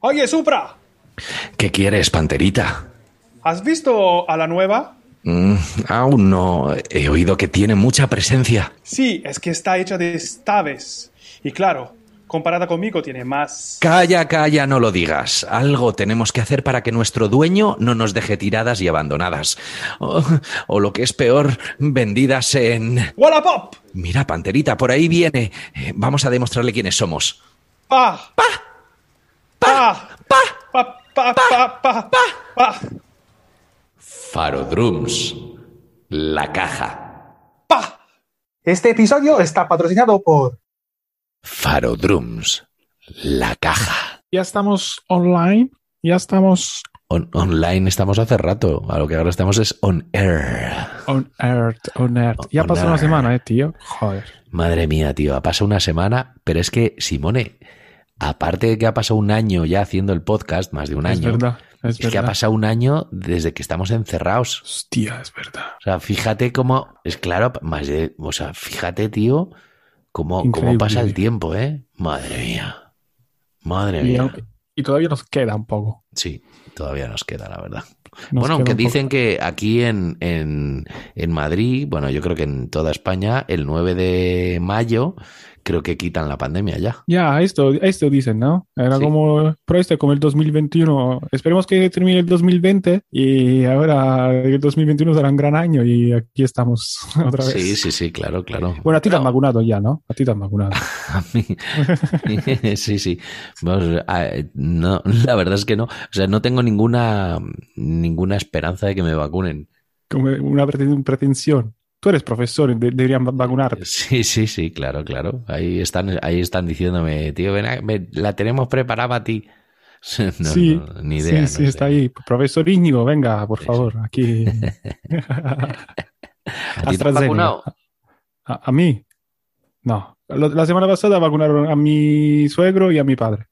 Oye, Supra, ¿Qué quieres, panterita? ¿has visto a la nueva? Mm, aún no. He oído que tiene mucha presencia. Sí, es que está hecha de estaves. Y claro, comparada conmigo tiene más... Calla, calla, no lo digas. Algo tenemos que hacer para que nuestro dueño no nos deje tiradas y abandonadas. O, o lo que es peor, vendidas en... ¡Wallapop! Mira, panterita, por ahí viene. Eh, Vamos a demostrarle quiénes somos. ¡Pa! pa, pa, pa, pa, pa, pa, pa, pa. Farodrums, la caja. Pa. Este episodio está patrocinado por Farodrums, la caja. Ya estamos online, ya estamos On, online estamos hace rato. A lo que ahora estamos es on air. On air, on air. Ya pasó una semana, eh, tío. Joder. Madre mía, tío. Ha pasado una semana, pero es que, Simone, aparte de que ha pasado un año ya haciendo el podcast, más de un Es año, verdad, es es que ha pasado un año desde que estamos encerrados. Hostia, es verdad. O sea, fíjate cómo, es claro, más de, o sea, fíjate, tío, cómo, cómo pasa el tiempo, ¿eh? Madre mía. Madre Y, mía. y todavía nos queda un poco. Sí, todavía nos queda, la verdad. Nos bueno, aunque poco. dicen que aquí en, en, en Madrid, bueno, yo creo que en toda España, el 9 de mayo, creo que quitan la pandemia ya. Ya, esto, esto dicen, ¿no? Era Sí. como, pero este como el 2021. Esperemos que termine el 2020 y ahora el 2021 será un gran año y aquí estamos otra vez. Sí, sí, sí, claro, claro. Bueno, a ti te han vacunado ya, ¿no? A ti te han vacunado. a mí- sí, sí. Vamos, a- no, la verdad es que no. O sea, no tengo ninguna, ninguna esperanza de que me vacunen. Como una preten- pretensión. Tú eres profesor, de- deberían va- vacunarte. Sí, sí, sí, claro, claro. Ahí están, ahí están diciéndome, tío, ven, a- ven, la tenemos preparada para ti. No, sí, no, ni idea. sí, sí, está ahí. Profesor Íñigo, venga, por favor, aquí. ¿A ti te han AstraZeneca. vacunado? ¿A, a mí? No. La semana pasada vacunaron a mi suegro y a mi padre.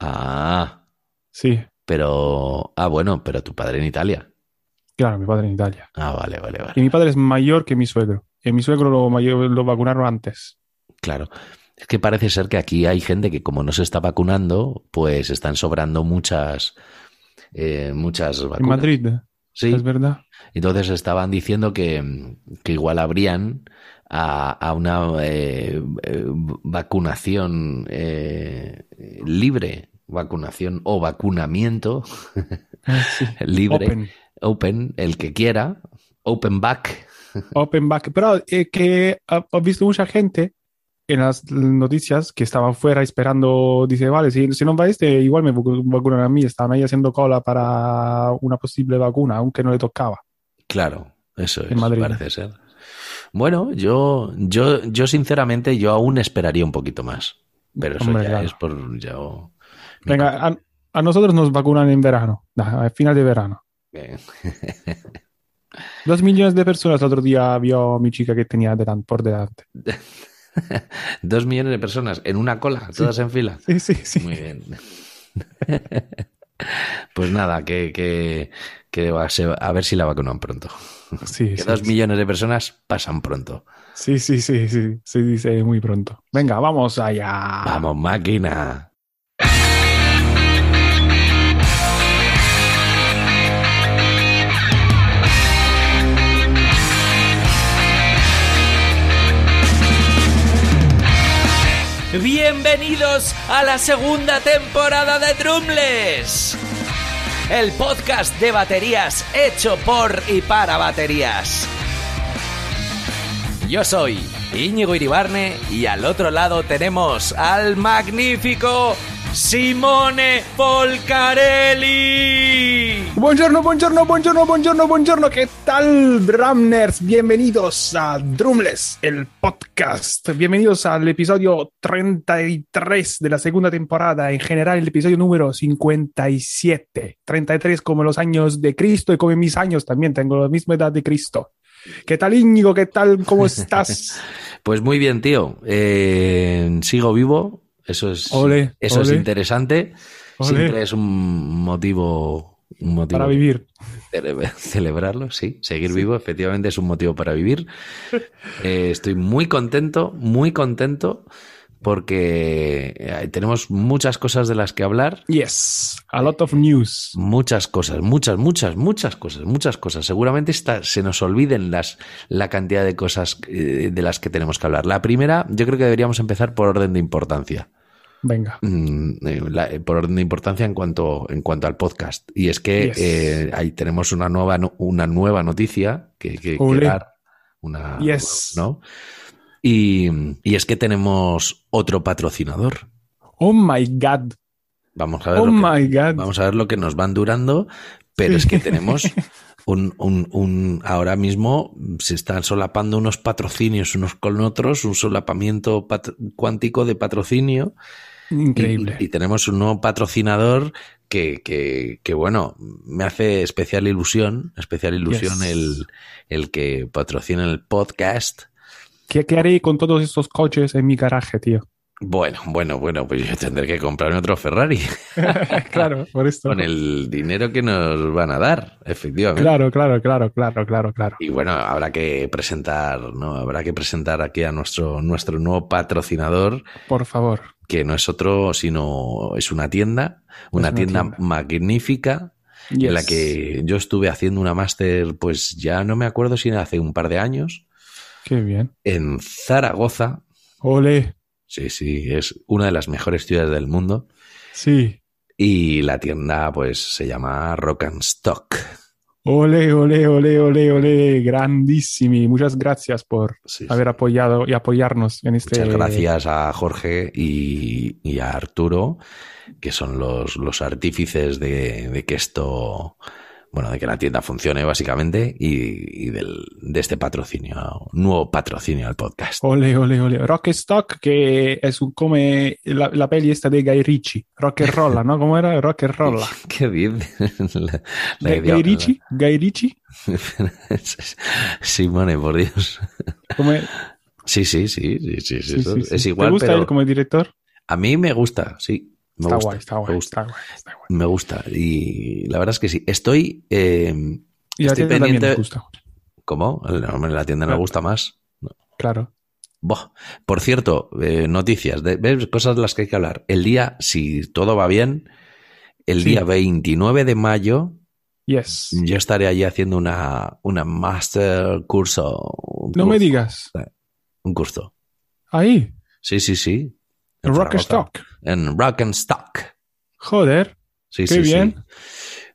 Ah, Sí, pero. Ah, bueno, pero tu padre en Italia. Claro, mi padre en Italia. Ah, vale, vale, vale. Y mi padre es mayor que mi suegro. Y mi suegro lo, vacunaron antes. Claro. Es que parece ser que aquí hay gente que como no se está vacunando, pues están sobrando muchas, eh, muchas En vacunas. Madrid, Sí. es verdad. Entonces estaban diciendo que, que igual habrían a, a una eh, eh, vacunación eh, libre, vacunación o vacunamiento Ah, sí. libre, Open. Open, el que quiera, open back. Open back. Pero eh, que he visto mucha gente en las noticias que estaban fuera esperando, dice, vale, si, si no va este, igual me vacu- vacunan a mí. Estaban ahí haciendo cola para una posible vacuna, aunque no le tocaba. Claro, eso es, En Madrid. parece ser. Bueno, yo, yo, yo sinceramente, yo aún esperaría un poquito más. Pero eso Hombre, ya claro. es por mi Venga, a, a nosotros nos vacunan en verano, a final de verano. Dos millones de personas el otro día vio a mi chica que tenía delan- por delante. Dos millones de personas en una cola, todas en fila. Sí, sí, sí. Muy bien. Pues nada, que, que, que va a, ser- a ver si la vacunan pronto. Sí, Que sí, dos sí. millones de personas pasan pronto. Sí, sí, sí, sí, se dice muy pronto. Venga, vamos allá. Vamos, máquina. Bienvenidos a la segunda temporada de Drumless. El podcast de baterías hecho por y para baterías. Yo soy Íñigo Iribarne y al otro lado tenemos al magnífico Simone Folcarelli. Buongiorno, buongiorno, buongiorno, buongiorno, buongiorno. ¿Qué tal, Drumners? Bienvenidos a Drumless, el podcast. Bienvenidos al episodio 33 de la segunda temporada. En general, el episodio número 57. 33 como los años de Cristo y como mis años también. Tengo la misma edad de Cristo. ¿Qué tal, Íñigo? ¿Qué tal? ¿Cómo estás? Pues muy bien, tío. Eh, sigo vivo. Eso es, eso es interesante. Siempre es un motivo, un motivo Para vivir. cele- celebrarlo, sí. Seguir vivo, efectivamente, es un motivo para vivir. Eh, estoy muy contento, muy contento, porque eh, tenemos muchas cosas de las que hablar. Yes, a lot of news. Muchas cosas, muchas, muchas, muchas cosas, muchas cosas. Seguramente está- se nos olviden las, la cantidad de cosas eh, de las que tenemos que hablar. La primera, yo creo que deberíamos empezar por orden de importancia. Venga. Mm, eh, por orden de importancia en cuanto, en cuanto al podcast. Y es que Yes. eh, ahí tenemos una nueva, una nueva noticia que, que- que dar. Una, Yes. ¿no? Y, y es que tenemos otro patrocinador. Oh my God. Vamos a ver, Oh lo que, my God. vamos a ver lo que nos van durando, pero Sí. es que tenemos un, un, un- ahora mismo se están solapando unos patrocinios unos con otros, un solapamiento cuántico de patrocinio. Y- Increíble. Y, tenemos un nuevo patrocinador que, que, que, bueno, me hace especial ilusión, especial ilusión Yes. el, el que patrocina el podcast. ¿Qué, qué haré con todos estos coches en mi garaje, tío? Bueno, bueno, bueno, pues yo tendré que comprarme otro Ferrari claro, por esto. con el dinero que nos van a dar, efectivamente. Claro, claro, claro, claro, claro, claro. Y bueno, habrá que presentar, ¿no? Habrá que presentar aquí a nuestro, nuestro nuevo patrocinador, Por favor. que no es otro, sino es una tienda, una, una tienda, tienda. magnífica, Yes. en la que yo estuve haciendo una máster, pues ya no me acuerdo si hace un par de años, Qué bien. en Zaragoza. Ole. Sí, sí, es una de las mejores ciudades del mundo. Sí. Y la tienda, pues, se llama Rock and Stock. Ole, ole, ole, ole, ole. Grandísimi. Muchas gracias por Sí, haber apoyado y apoyarnos en este. Muchas gracias a Jorge y, y a Arturo, que son los, los artífices de, de que esto, bueno, de que la tienda funcione básicamente y, y del, de este patrocinio, nuevo patrocinio al podcast. Ole, ole, ole. Rock and Stock, que es un, come la, la peli esta de Guy Ritchie. Rock and Rolla, ¿no? ¿Cómo era? Rock and Rolla. ¿Qué dices? La- la idea- Guy Ritchie. Guy Ritchie. Simone, por Dios. ¿Cómo- Sí, sí, sí, sí, sí, sí, sí, eso sí, sí. es igual, ¿Te gusta pero él como director? a mí me gusta, sí. Me Está gusta, guay, está me guay, gusta. está guay, está guay. Me gusta. Y la verdad es que sí. Estoy. eh, Y la estoy tienda pendiente. me gusta. ¿Cómo? La tienda me gusta más. Claro. Buah. Por cierto, eh, noticias. de- ¿Ves? Cosas de las que hay que hablar. El día, si todo va bien, el Sí. día 29 de mayo, Yes. yo estaré allí haciendo una, una master curso. un No me digas. Un curso. Ahí. Sí, sí, sí. En Rock and. Stock. En Rock and Stock. Joder. Sí, Qué sí, bien. sí.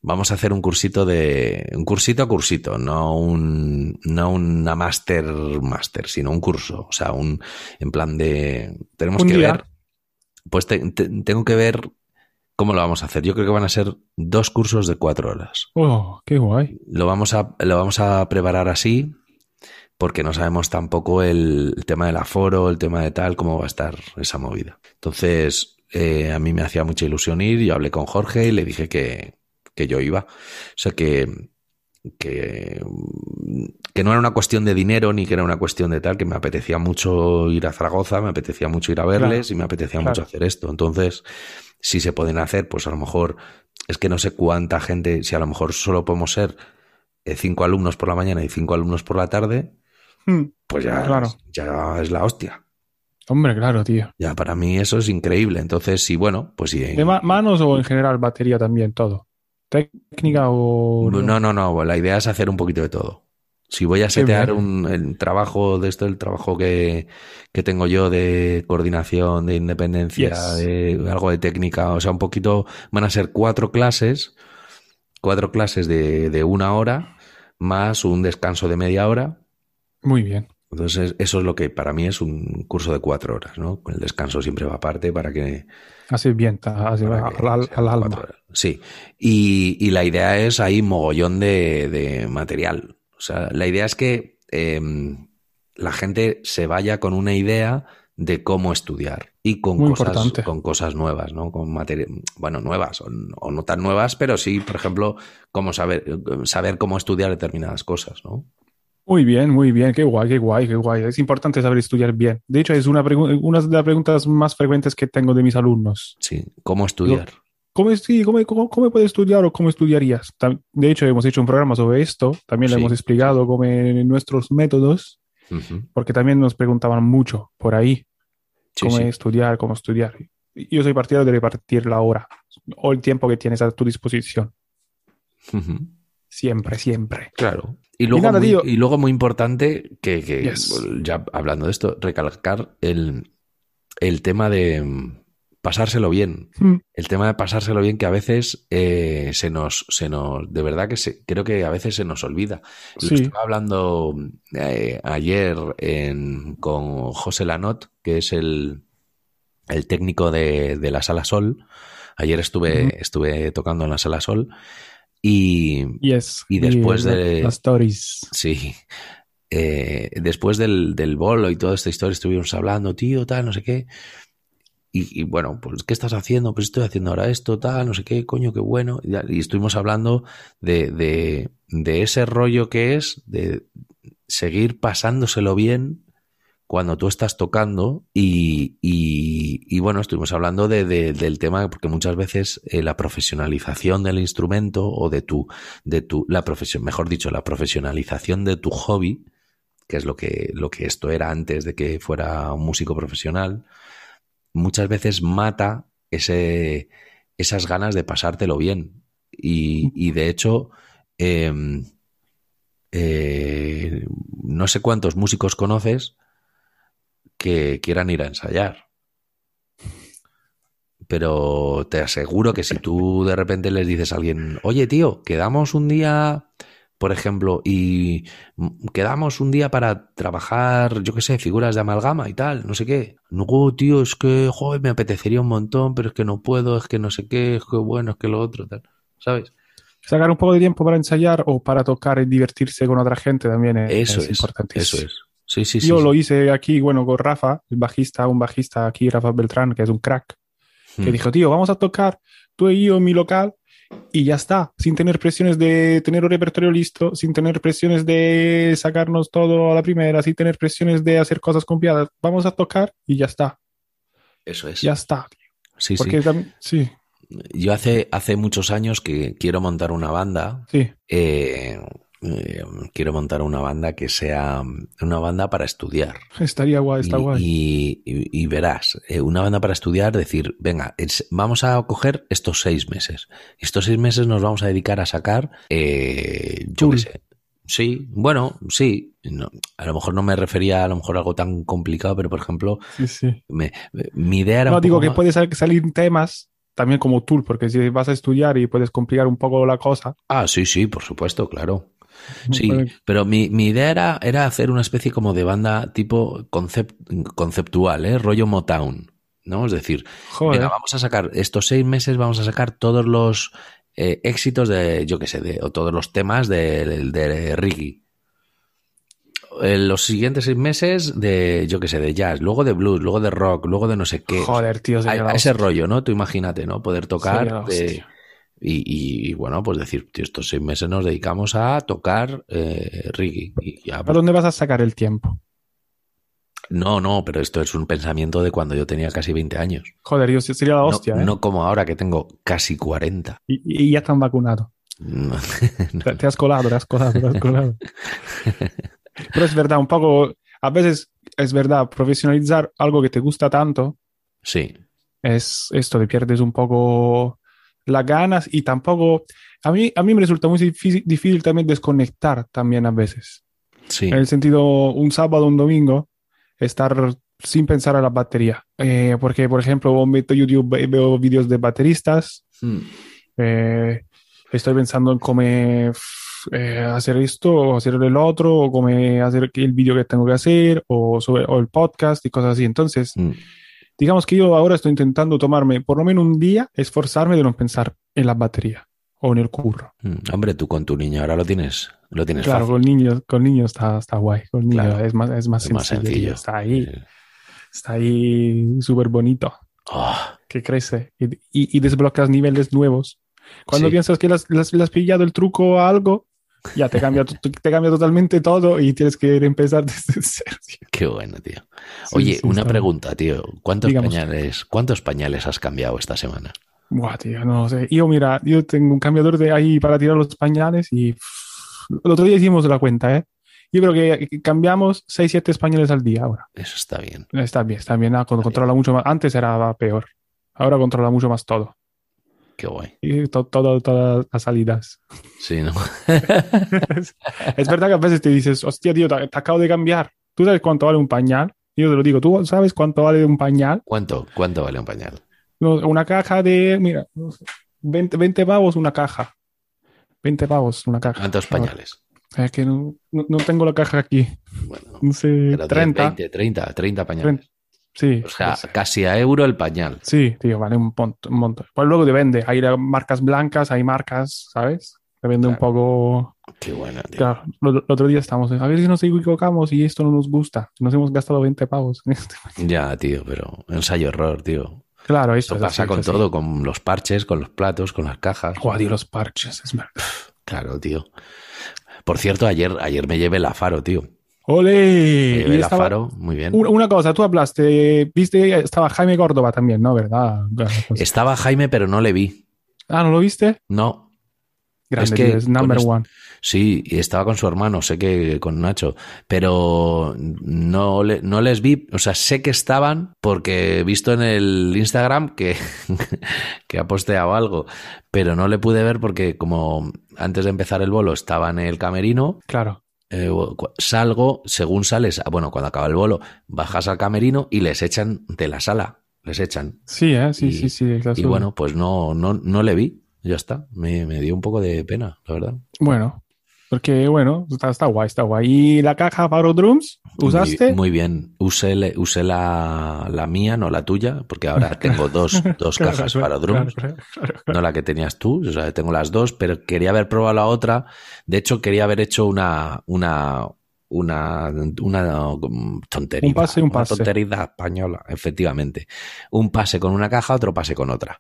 Vamos a hacer un cursito de. Un cursito a cursito, no un. No una master master, sino un curso. O sea, un. En plan de. Tenemos que día. ver. Pues te- te- tengo que ver cómo lo vamos a hacer. Yo creo que van a ser dos cursos de cuatro horas. Oh, qué guay. Lo vamos a, lo vamos a preparar así. Porque no sabemos tampoco el, el tema del aforo, el tema de tal, cómo va a estar esa movida. Entonces, eh, a mí me hacía mucha ilusión ir. Yo hablé con Jorge y le dije que, que yo iba. O sea que, que, que no era una cuestión de dinero ni que era una cuestión de tal, que me apetecía mucho ir a Zaragoza, me apetecía mucho ir a verles Claro, y me apetecía claro. mucho hacer esto. Entonces, si se pueden hacer, pues a lo mejor es que no sé cuánta gente, si a lo mejor solo podemos ser eh, cinco alumnos por la mañana y cinco alumnos por la tarde. Pues ya, Claro. ya es la hostia. Hombre, claro, tío. Ya para mí eso es increíble. Entonces, sí, bueno, pues sí. ¿De ma- manos o en general batería también, todo? ¿Técnica o...? No, no, no. La idea es hacer un poquito de todo. Si voy a setear un el trabajo de esto, el trabajo que, que tengo yo de coordinación, de independencia, Yes. de algo de técnica, o sea, un poquito, van a ser cuatro clases, cuatro clases de, de una hora, más un descanso de media hora. Muy bien. Entonces, eso es lo que para mí es un curso de cuatro horas, ¿no? El descanso siempre va aparte para que, Hace bien, hace para al, que al- sean al cuatro alma. Sí, y, y la idea es ahí mogollón de, de material. O sea, la idea es que em, la gente se vaya con una idea de cómo estudiar y con Muy cosas importante. con cosas nuevas, ¿no? Con bueno, nuevas o, o no tan nuevas, pero sí, por ejemplo, cómo saber saber cómo estudiar determinadas cosas, ¿no? Muy bien, muy bien. Qué guay, qué guay, qué guay. Es importante saber estudiar bien. De hecho, es una, una de las preguntas más frecuentes que tengo de mis alumnos. Sí, cómo estudiar. ¿Cómo, sí, cómo, cómo, cómo puedes estudiar o cómo estudiarías? De hecho, hemos hecho un programa sobre esto. También le Sí, hemos explicado cómo en nuestros métodos, Ujú. porque también nos preguntaban mucho por ahí Sí, cómo sí. estudiar, cómo estudiar. Yo soy partidario de repartir la hora o el tiempo que tienes a tu disposición. Ujú. Siempre, siempre. Claro. Y luego, nada, muy, y luego muy importante, que, que, Yes. ya hablando de esto, recalcar el, el tema de pasárselo bien. Mm. El tema de pasárselo bien que a veces eh, se nos, se nos, de verdad que se, creo que a veces se nos olvida. Lo Sí. estaba hablando eh, ayer en- con José Lanot, que es el, el técnico de, de la Sala Sol. Ayer estuve, estuve tocando en la Sala Sol y, Yes. Y después de- Las stories. Sí. Eh, después del, del bolo y toda esta historia estuvimos hablando, tío, tal, no sé qué. Y, y bueno, pues, ¿qué estás haciendo? Pues estoy haciendo ahora esto, tal, no sé qué, coño, qué bueno. Y, estuvimos hablando de, de, de ese rollo que es de seguir pasándoselo bien cuando tú estás tocando y, bueno, estuvimos hablando de, de- del tema porque muchas veces eh, la profesionalización del instrumento o de tu, de tu, la profesión, mejor dicho, la profesionalización de tu hobby, que es lo que, lo que esto era antes de que fuera un músico profesional, muchas veces mata ese, esas ganas de pasártelo bien. Y, y de hecho, em, eh, no sé cuántos músicos conoces que quieran ir a ensayar. Pero te aseguro que si tú de repente les dices a alguien, oye tío, quedamos un día, por ejemplo, y quedamos un día para trabajar, yo qué sé, figuras de amalgama y tal, no sé qué. No, tío, es que, joder, me apetecería un montón, pero es que no puedo, es que no sé qué, es que bueno, es que lo otro, tal. ¿Sabes? Sacar un poco de tiempo para ensayar o para tocar y divertirse con otra gente también es, Eso es es, importante. eso es. Sí, sí. Yo sí. lo hice aquí, bueno, con Rafa, el bajista, un bajista aquí, Rafa Beltrán, que es un crack, que Mm. dijo, tío, vamos a tocar tú y yo en mi local y ya está, sin tener presiones de tener un repertorio listo, sin tener presiones de sacarnos todo a la primera, sin tener presiones de hacer cosas complicadas. Vamos a tocar y ya está, Eso es. ya está. Sí, sí. También, sí, Yo hace, hace muchos años que quiero montar una banda. sí, eh, eh, quiero montar una banda que sea una banda para estudiar. estaría guay, está y, guay. y- y- y verás, eh, una banda para estudiar, decir, venga, es- vamos a coger estos seis meses. Estos seis meses nos vamos a dedicar a sacar, eh, yo qué sé. Sí, bueno, sí. No, a lo mejor no me refería a lo mejor a algo tan complicado, pero por ejemplo, Sí, sí. me- mi idea era No, un digo poco que más- salir temas también como tool, porque si vas a estudiar y puedes complicar un poco la cosa. Ah, sí, sí, por supuesto, claro. Sí, puede- pero mi, mi idea era, era hacer una especie como de banda tipo concept, conceptual, ¿eh? rollo Motown, ¿no? Es decir, vamos a sacar, estos seis meses vamos a sacar todos los eh, éxitos de, yo qué sé, de, o todos los temas de, de, de Ricky. En los siguientes seis meses de, yo qué sé, de jazz, luego de blues, luego de rock, luego de no sé qué. joder, tío, a, ese rollo, ¿no? Tú imagínate, ¿no? Poder tocar. Y, y- y, bueno, pues decir, tío, estos seis meses nos dedicamos a tocar eh, reggae. Y ya, ¿A pues, dónde vas a sacar el tiempo? No, no, pero esto es un pensamiento de cuando yo tenía casi 20 años. Joder, yo sería la No- hostia, no, ¿eh? como ahora que tengo casi 40. Y, y ya están vacunados. No, Te, te has colado, te has colado, te has colado. Pero es verdad, un poco, a veces es verdad, profesionalizar algo que te gusta tanto Sí, es esto, te pierdes un poco las ganas y tampoco, a mí, a mí me resulta muy difícil, difícil también desconectar también a veces. sí. En el sentido, un sábado, un domingo, estar sin pensar a la batería. Eh, porque, por ejemplo, meto YouTube y veo vídeos de bateristas, Mm. eh, estoy pensando en cómo eh, hacer esto o hacer el otro, o cómo hacer el vídeo que tengo que hacer, o, sobre, o el podcast y cosas así. Entonces, Mm. Digamos que yo ahora estoy intentando tomarme por lo menos un día, esforzarme de no pensar en la batería o en el curro. Mm. Hombre, tú con tu niño ahora lo tienes, lo tienes Claro, fácil. con niños, con niños está, está guay. Con niños Claro. es más, es más Es más sencillo. sencillo. Está ahí, Sí. está ahí súper bonito, Oh, que crece y, y, y desbloqueas niveles nuevos. Cuando Sí. piensas que le has pillado el truco a algo, ya te cambia, te cambia totalmente todo y tienes que empezar desde cero. tío. qué bueno, tío. Sí, Oye, sí, una está- pregunta, tío. ¿Cuántos Digamos. pañales, cuántos pañales has cambiado esta semana? Buah, tío, no sé. Yo, mira, yo tengo un cambiador de ahí para tirar los pañales y pff, el otro día hicimos la cuenta, ¿eh? Yo creo que cambiamos 6, 7 pañales al día ahora. Eso está bien. Está bien, está bien. ah, con- controla mucho más. Antes era peor. Ahora controla mucho más todo. Qué guay. Y to- todo, todas las salidas. Sí, ¿no? es verdad que a veces te dices, hostia, tío, te, te acabo de cambiar. ¿Tú sabes cuánto vale un pañal? Yo te lo digo, ¿tú sabes cuánto vale un pañal? ¿Cuánto, cuánto vale un pañal? Una caja de, mira, no sé, 20, 20 pavos una caja. 20 pavos una caja. ¿Cuántos Ahora, pañales? Es que no, no, no tengo la caja aquí. Bueno, No sé, pero 10, 30. 20, 30, 30 pañales. Sí. O sea, pues, casi a euro el pañal. sí, tío, vale un montón. Un montón. Pues luego depende. Hay marcas blancas, hay marcas, ¿sabes? Depende un poco. Qué bueno, tío. Claro, el otro día estamos, a ver si nos equivocamos y esto no nos gusta. Nos hemos gastado 20 pavos. en este. Ya, tío, pero ensayo error, tío. Claro, esto Esto es pasa así, con así. todo, con los parches, con los platos, con las cajas. Joder, tío, los parches, es verdad. Claro, tío. Por cierto, ayer, ayer me llevé la Faro, tío. ¡Ole! Y estaba- Faro, muy bien. Una, cosa, tú hablaste, viste, estaba Jaime Córdoba también, ¿no? ¿Verdad? Estaba Jaime, pero no le vi. Ah, ¿no lo viste? No. Grande, que tío, es number one. Sí, y estaba con su hermano, sé que con Nacho, pero no, le- no les vi, o sea, sé que estaban porque he visto en el Instagram que, que ha posteado algo, pero no le pude ver porque como antes de empezar el bolo estaba en el camerino, Claro. Eh, salgo, según sales, bueno, cuando acaba el bolo, bajas al camerino y les echan de la sala, les echan. Sí, ¿eh? Sí, Y- sí, sí. Y bueno, pues no, no, no le vi, ya está, me, me dio un poco de pena, la verdad. Bueno, porque bueno, está, está guay, está guay. ¿Y la caja para drums? ¿Usaste? Muy, muy bien. Usé, usé la, la mía, no la tuya, porque ahora tengo dos, dos Claro, cajas para drums. claro, claro, No la que tenías tú, o sea, tengo las dos, pero quería haber probado la otra. De hecho, quería haber hecho una, una, una, una um, tontería. Un pase un Una pase. tontería española, efectivamente. Un pase con una caja, otro pase con otra.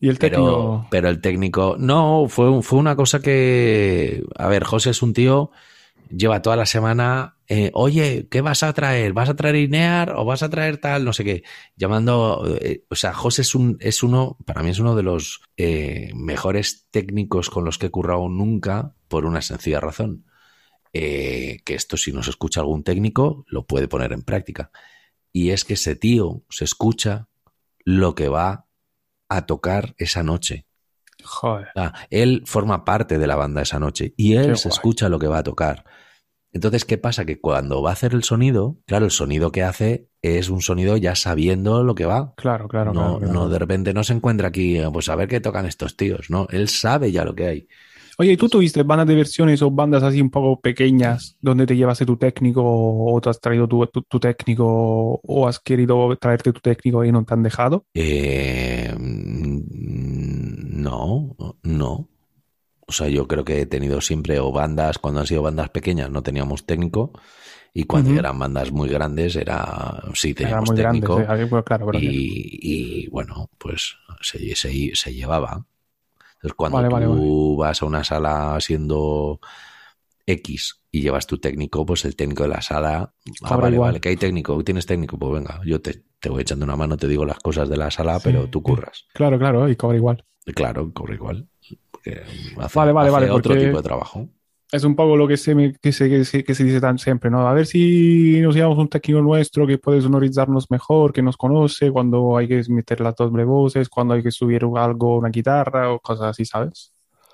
Y el Pero, técnico. pero el técnico, no, fue, fue una cosa que, a ver, José es un tío, lleva toda la semana, eh, oye, ¿qué vas a traer? ¿Vas a traer Inear o vas a traer tal? No sé qué, llamando, eh, o sea, José es, un, es uno, para mí es uno de los eh, mejores técnicos con los que he currado nunca, por una sencilla razón. Que esto si nos escucha algún técnico, lo puede poner en práctica. Y es que ese tío se escucha lo que va a tocar esa noche. Joder. Él forma parte de la banda esa noche y él Qué se guay. escucha lo que va a tocar. Entonces, ¿qué pasa? Que cuando va a hacer el sonido, claro, el sonido que hace es un sonido ya sabiendo lo que va. Claro, claro, no, claro, claro. no de repente no se encuentra aquí, eh, pues a ver qué tocan estos tíos, ¿no? Él sabe ya lo que hay. Oye, ¿y tú tuviste bandas de versiones o bandas así un poco pequeñas donde te llevaste tu técnico o te has traído tu, tu- tu técnico o has querido traerte tu técnico y no te han dejado? Eh, no, no. O sea, yo creo que he tenido siempre o bandas, cuando han sido bandas pequeñas no teníamos técnico y cuando eran bandas muy grandes era sí Era teníamos muy grande. técnico. sí, ahí, claro, pero- y, y, bueno, pues se, se, se llevaba. Entonces, cuando Vale, tú vale, vas a una sala siendo X y llevas tu técnico, pues el técnico de la sala, ah, vale, igual. vale, que hay técnico, tienes técnico, pues venga, yo te, te voy echando una mano, te digo las cosas de la sala, pero tú curras. Claro, claro, y cobra igual. Claro, cobra igual. Porque hace, Vale, vale, hace vale, otro porque- tipo de trabajo. Es un poco lo que se, me- que se, que se, que se dice tan siempre, ¿no? A ver si nos llevamos un técnico nuestro que puede sonorizarnos mejor, que nos conoce, cuando hay que meter las doble voces, cuando hay que subir algo, una guitarra o cosas así, ¿sabes?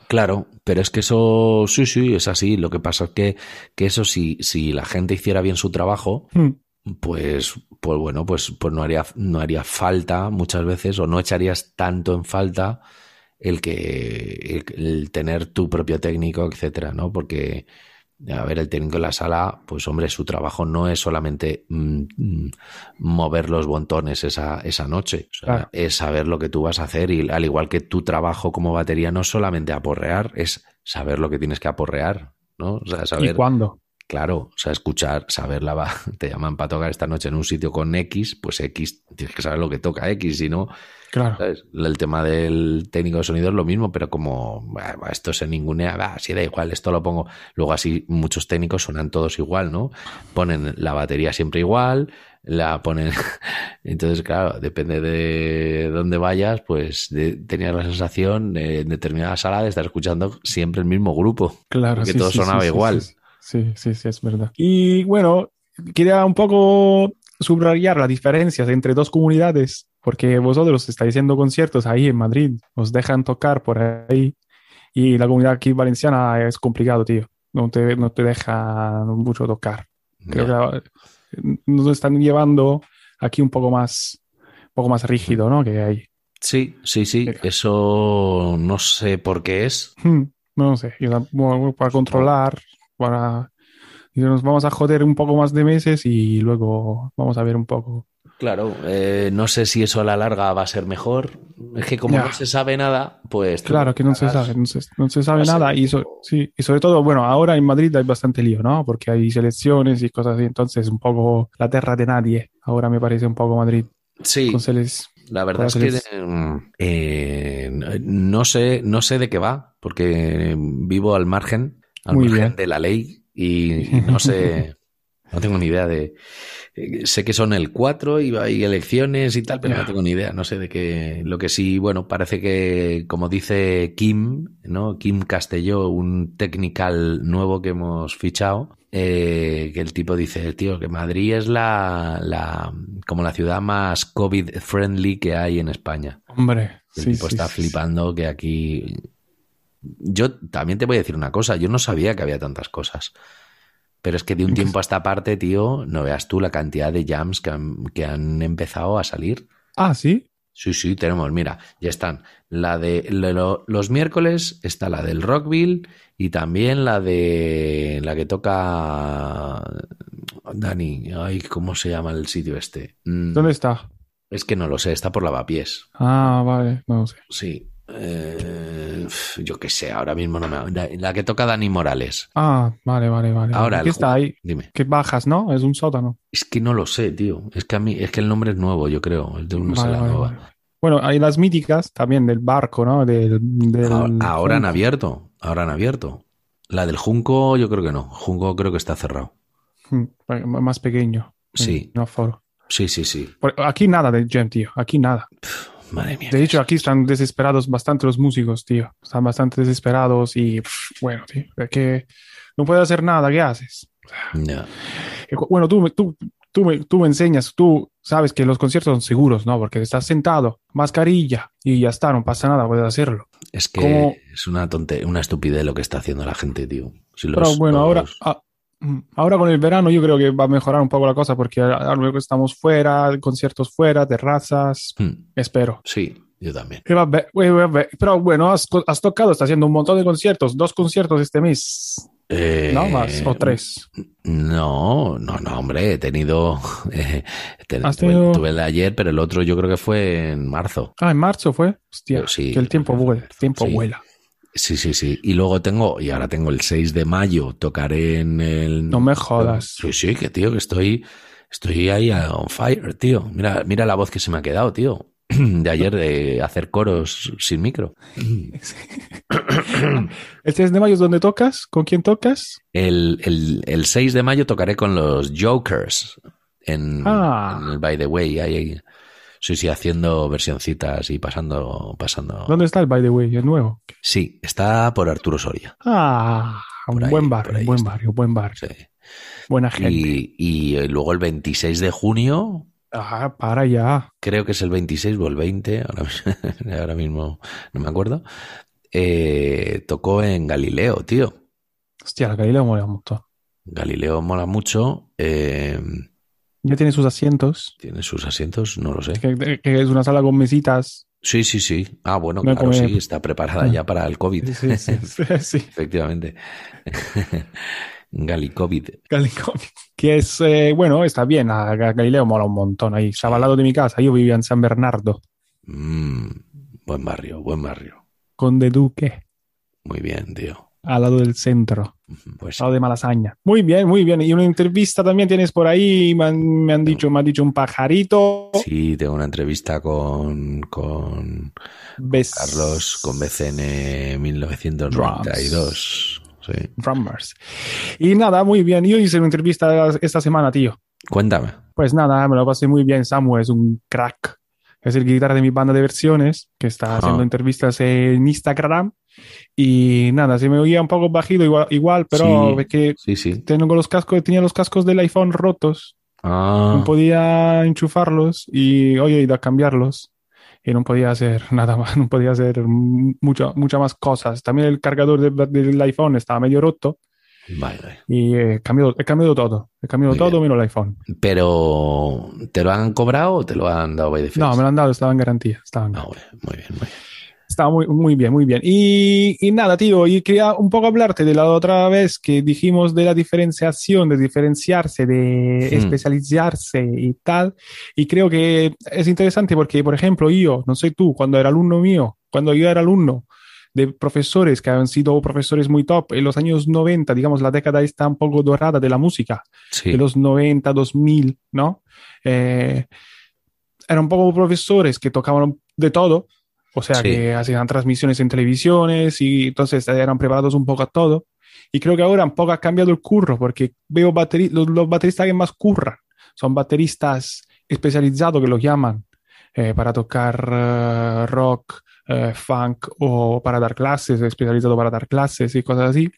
Claro, pero es que eso, sí, sí, es así. Lo que pasa es que, que eso, si, si la gente hiciera bien su trabajo, Hmm. pues, pues bueno, pues, pues no haría, no haría falta muchas veces, o no echarías tanto en falta el que, el, el tener tu propio técnico, etcétera, ¿no? Porque, a ver, el técnico en la sala, pues hombre, su trabajo no es solamente mm, mm, mover los botones esa, esa noche. O sea, Claro. es saber lo que tú vas a hacer y al igual que tu trabajo como batería no es solamente aporrear, es saber lo que tienes que aporrear, ¿no? O sea, ¿Y saber, cuándo? claro, o sea, escuchar, saber la va, te llaman para tocar esta noche en un sitio con X, pues X, tienes que saber lo que toca X, si no, Claro. ¿sabes? El tema del técnico de sonido es lo mismo, pero como esto se ningunea, va, si da igual, esto lo pongo. Luego así muchos técnicos suenan todos igual, ¿no? Ponen la batería siempre igual, la ponen. Entonces, claro, depende de dónde vayas, pues de- tenías la sensación de, en determinada sala de estar escuchando siempre el mismo grupo. Claro, sí, todo sí, sonaba sí, igual. Sí, sí, sí, sí, es verdad. Y bueno, quería un poco subrayar las diferencias entre dos comunidades, porque vosotros estáis haciendo conciertos ahí en Madrid, os dejan tocar por ahí, y la comunidad aquí valenciana es complicado, tío. No te, no te deja mucho tocar. Creo que eh, nos están llevando aquí un poco más, un poco más rígido, ¿no? Que hay. Sí, sí, sí. Eso no sé por qué es. Hmm, No sé, para controlar, para... y nos vamos a joder un poco más de meses y luego vamos a ver un poco. Claro, eh, no sé si eso a la larga va a ser mejor. Es que como Ya. no se sabe nada, pues... Claro que no se sabe, no se, no se sabe nada y, so- poco- sí, y sobre todo, bueno, ahora en Madrid hay bastante lío, ¿no? Porque hay selecciones y cosas así, entonces un poco la tierra de nadie. Ahora me parece un poco Madrid. Sí, la verdad es que eh, no sé, no sé de qué va, porque vivo al margen, al Muy margen bien. de la ley y, y no sé, no tengo ni idea de... eh, Sé que son el 4 y hay elecciones y tal, pero no tengo ni idea, no sé de qué. Lo que sí, bueno, parece que, como dice Kim, ¿no? Kim Castelló, un technical nuevo que hemos fichado, eh, que el tipo dice, tío, que Madrid es la, la, como la ciudad más COVID friendly que hay en España. Hombre, El sí, tipo sí, está sí. flipando que aquí. Yo también te voy a decir una cosa, yo no sabía que había tantas cosas. Pero es que de un tiempo a esta parte, tío, no veas tú la cantidad de jams que han, que han empezado a salir. Ah, sí. Sí, sí, tenemos, mira, ya están. La de lo- lo- los miércoles está la del Rockville y también la de la que toca Dani. Ay, ¿cómo se llama el sitio este? Mm, ¿Dónde está? Es que no lo sé, está por lavapiés. Ah, vale, no lo sé. Sí. Eh, yo qué sé, ahora mismo no me. La, la que toca Dani Morales. Ah, vale, vale, vale. Ahora, ¿Qué el está ahí? Dime. ¿Qué bajas, no? Es un sótano. Es que no lo sé, tío. Es que a mí, es que el nombre es nuevo, yo creo. Es de una Vale, nueva. vale. Bueno, hay las míticas también del barco, ¿no? Del, del- Ahora, ahora han abierto. Ahora han abierto. La del Junco, yo creo que no. Junco creo que está cerrado. Mm, Más pequeño. Sí. No foro. Sí, sí, sí. Aquí nada de jam, tío. Aquí nada. Madre mía. De hecho, aquí están desesperados bastante los músicos, tío. Están bastante desesperados y, pff, bueno, tío, es que no puedes hacer nada. ¿Qué haces? Eh, Bueno, tú, tú, tú, me, tú me enseñas, tú sabes que los conciertos son seguros, ¿no? Porque estás sentado, mascarilla y ya está, no pasa nada, puedes hacerlo. Es que ¿Cómo? es una tonte, una estupidez lo que está haciendo la gente, tío. Si los- Pero bueno, los- ahora, ah, ahora con el verano yo creo que va a mejorar un poco la cosa porque luego estamos fuera, conciertos fuera, terrazas, Hmm, espero. Sí, yo también. Pero bueno, has, has tocado, estás haciendo un montón de conciertos, dos conciertos este mes, Eh, ¿no? Más, o tres. No, no, no, hombre, he tenido. eh, ten- ¿Has tuve, tenido- tuve el de ayer, pero el otro yo creo que fue en marzo. Ah, en marzo fue. Hostia, sí, que el tiempo vuela, el tiempo sí. vuela. Sí, sí, sí. Y luego tengo, y ahora tengo el 6 de mayo, tocaré en el. No me jodas. Sí, sí, que tío, que estoy. Estoy ahí on fire, tío. Mira, mira la voz que se me ha quedado, tío. De ayer de hacer coros sin micro. ¿El 3 de mayo es donde tocas? ¿Con quién tocas? El, el, el 6 de mayo tocaré con los Jokers en, Ah. en el By the Way. Ahí, ahí. Sí, sí, haciendo versioncitas y pasando, pasando. ¿Dónde está el By the Way? ¿Es nuevo? Sí, está por Arturo Soria. Ah, un ahí, buen barrio, buen está. barrio, buen barrio. Sí. Buena gente. Y, y eh, luego el 26 de junio, Ah, para ya. creo que es el 26 o el 20, ahora, ahora mismo no me acuerdo, eh, tocó en Galileo, tío. Hostia, la Galileo mola montón. Galileo mola mucho, eh, Ya tiene sus asientos. tiene sus asientos, no lo sé. Que, que es una sala con mesitas. Sí, sí, sí. Ah, bueno, No claro, sí, está preparada ya para el COVID. Sí, sí, sí. Efectivamente. Galicovid. Galileo. Que es, eh, bueno, está bien. A Ga- Galileo mola un montón ahí. Estaba al lado de mi casa. Yo vivía en San Bernardo, Mm, buen barrio, buen barrio. con De Duque, Muy bien, tío. Al lado del centro, Pues al lado de Malasaña. Muy bien, muy bien. Y una entrevista también tienes por ahí. Me han, me han dicho, me han dicho un pajarito. sí, tengo una entrevista con, con Carlos, con BCN 1992. Sí. Drummers. Y nada, muy bien. Yo hice una entrevista esta semana, tío. Cuéntame. Pues nada, me lo pasé muy bien. Samu es un crack. Es el guitarra de mi banda de versiones, que está haciendo entrevistas en Instagram. Y nada, se me oía un poco bajito igual, igual pero Sí. es que Sí, sí. tengo los cascos, tenía los cascos del iPhone rotos. Ah, No podía enchufarlos y hoy he ido a cambiarlos. Y no podía hacer nada más, no podía hacer mucho, muchas más cosas. También el cargador de- del iPhone estaba medio roto vale, y he cambiado, he cambiado todo. He cambiado Muy todo menos el iPhone. Pero, ¿te lo han cobrado o te lo han dado by? No, me lo han dado, estaba en garantía. Estaba, en Ah, garantía. bueno, muy bien, muy bien. Estaba muy, muy bien, muy bien. Y, y nada, tío, y quería un poco hablarte de la otra vez que dijimos de la diferenciación, de diferenciarse, de Hmm. especializarse y tal. Y creo que es interesante porque, por ejemplo, yo, no sé tú, cuando era alumno mío, cuando yo era alumno de profesores que han sido profesores muy top en los años 90, digamos, la década está un poco dorada de la música, Sí. de los 90, 2000, ¿no? Eh, eran un poco profesores que tocaban de todo, o sea, Sí. que hacían transmisiones en televisiones y entonces eran preparados un poco a todo. Y creo que ahora un poco ha cambiado el curro, porque veo bateri- los, los bateristas que más curran son bateristas especializados que los llaman eh, para tocar eh, rock, eh, funk o para dar clases, especializado para dar clases y cosas así.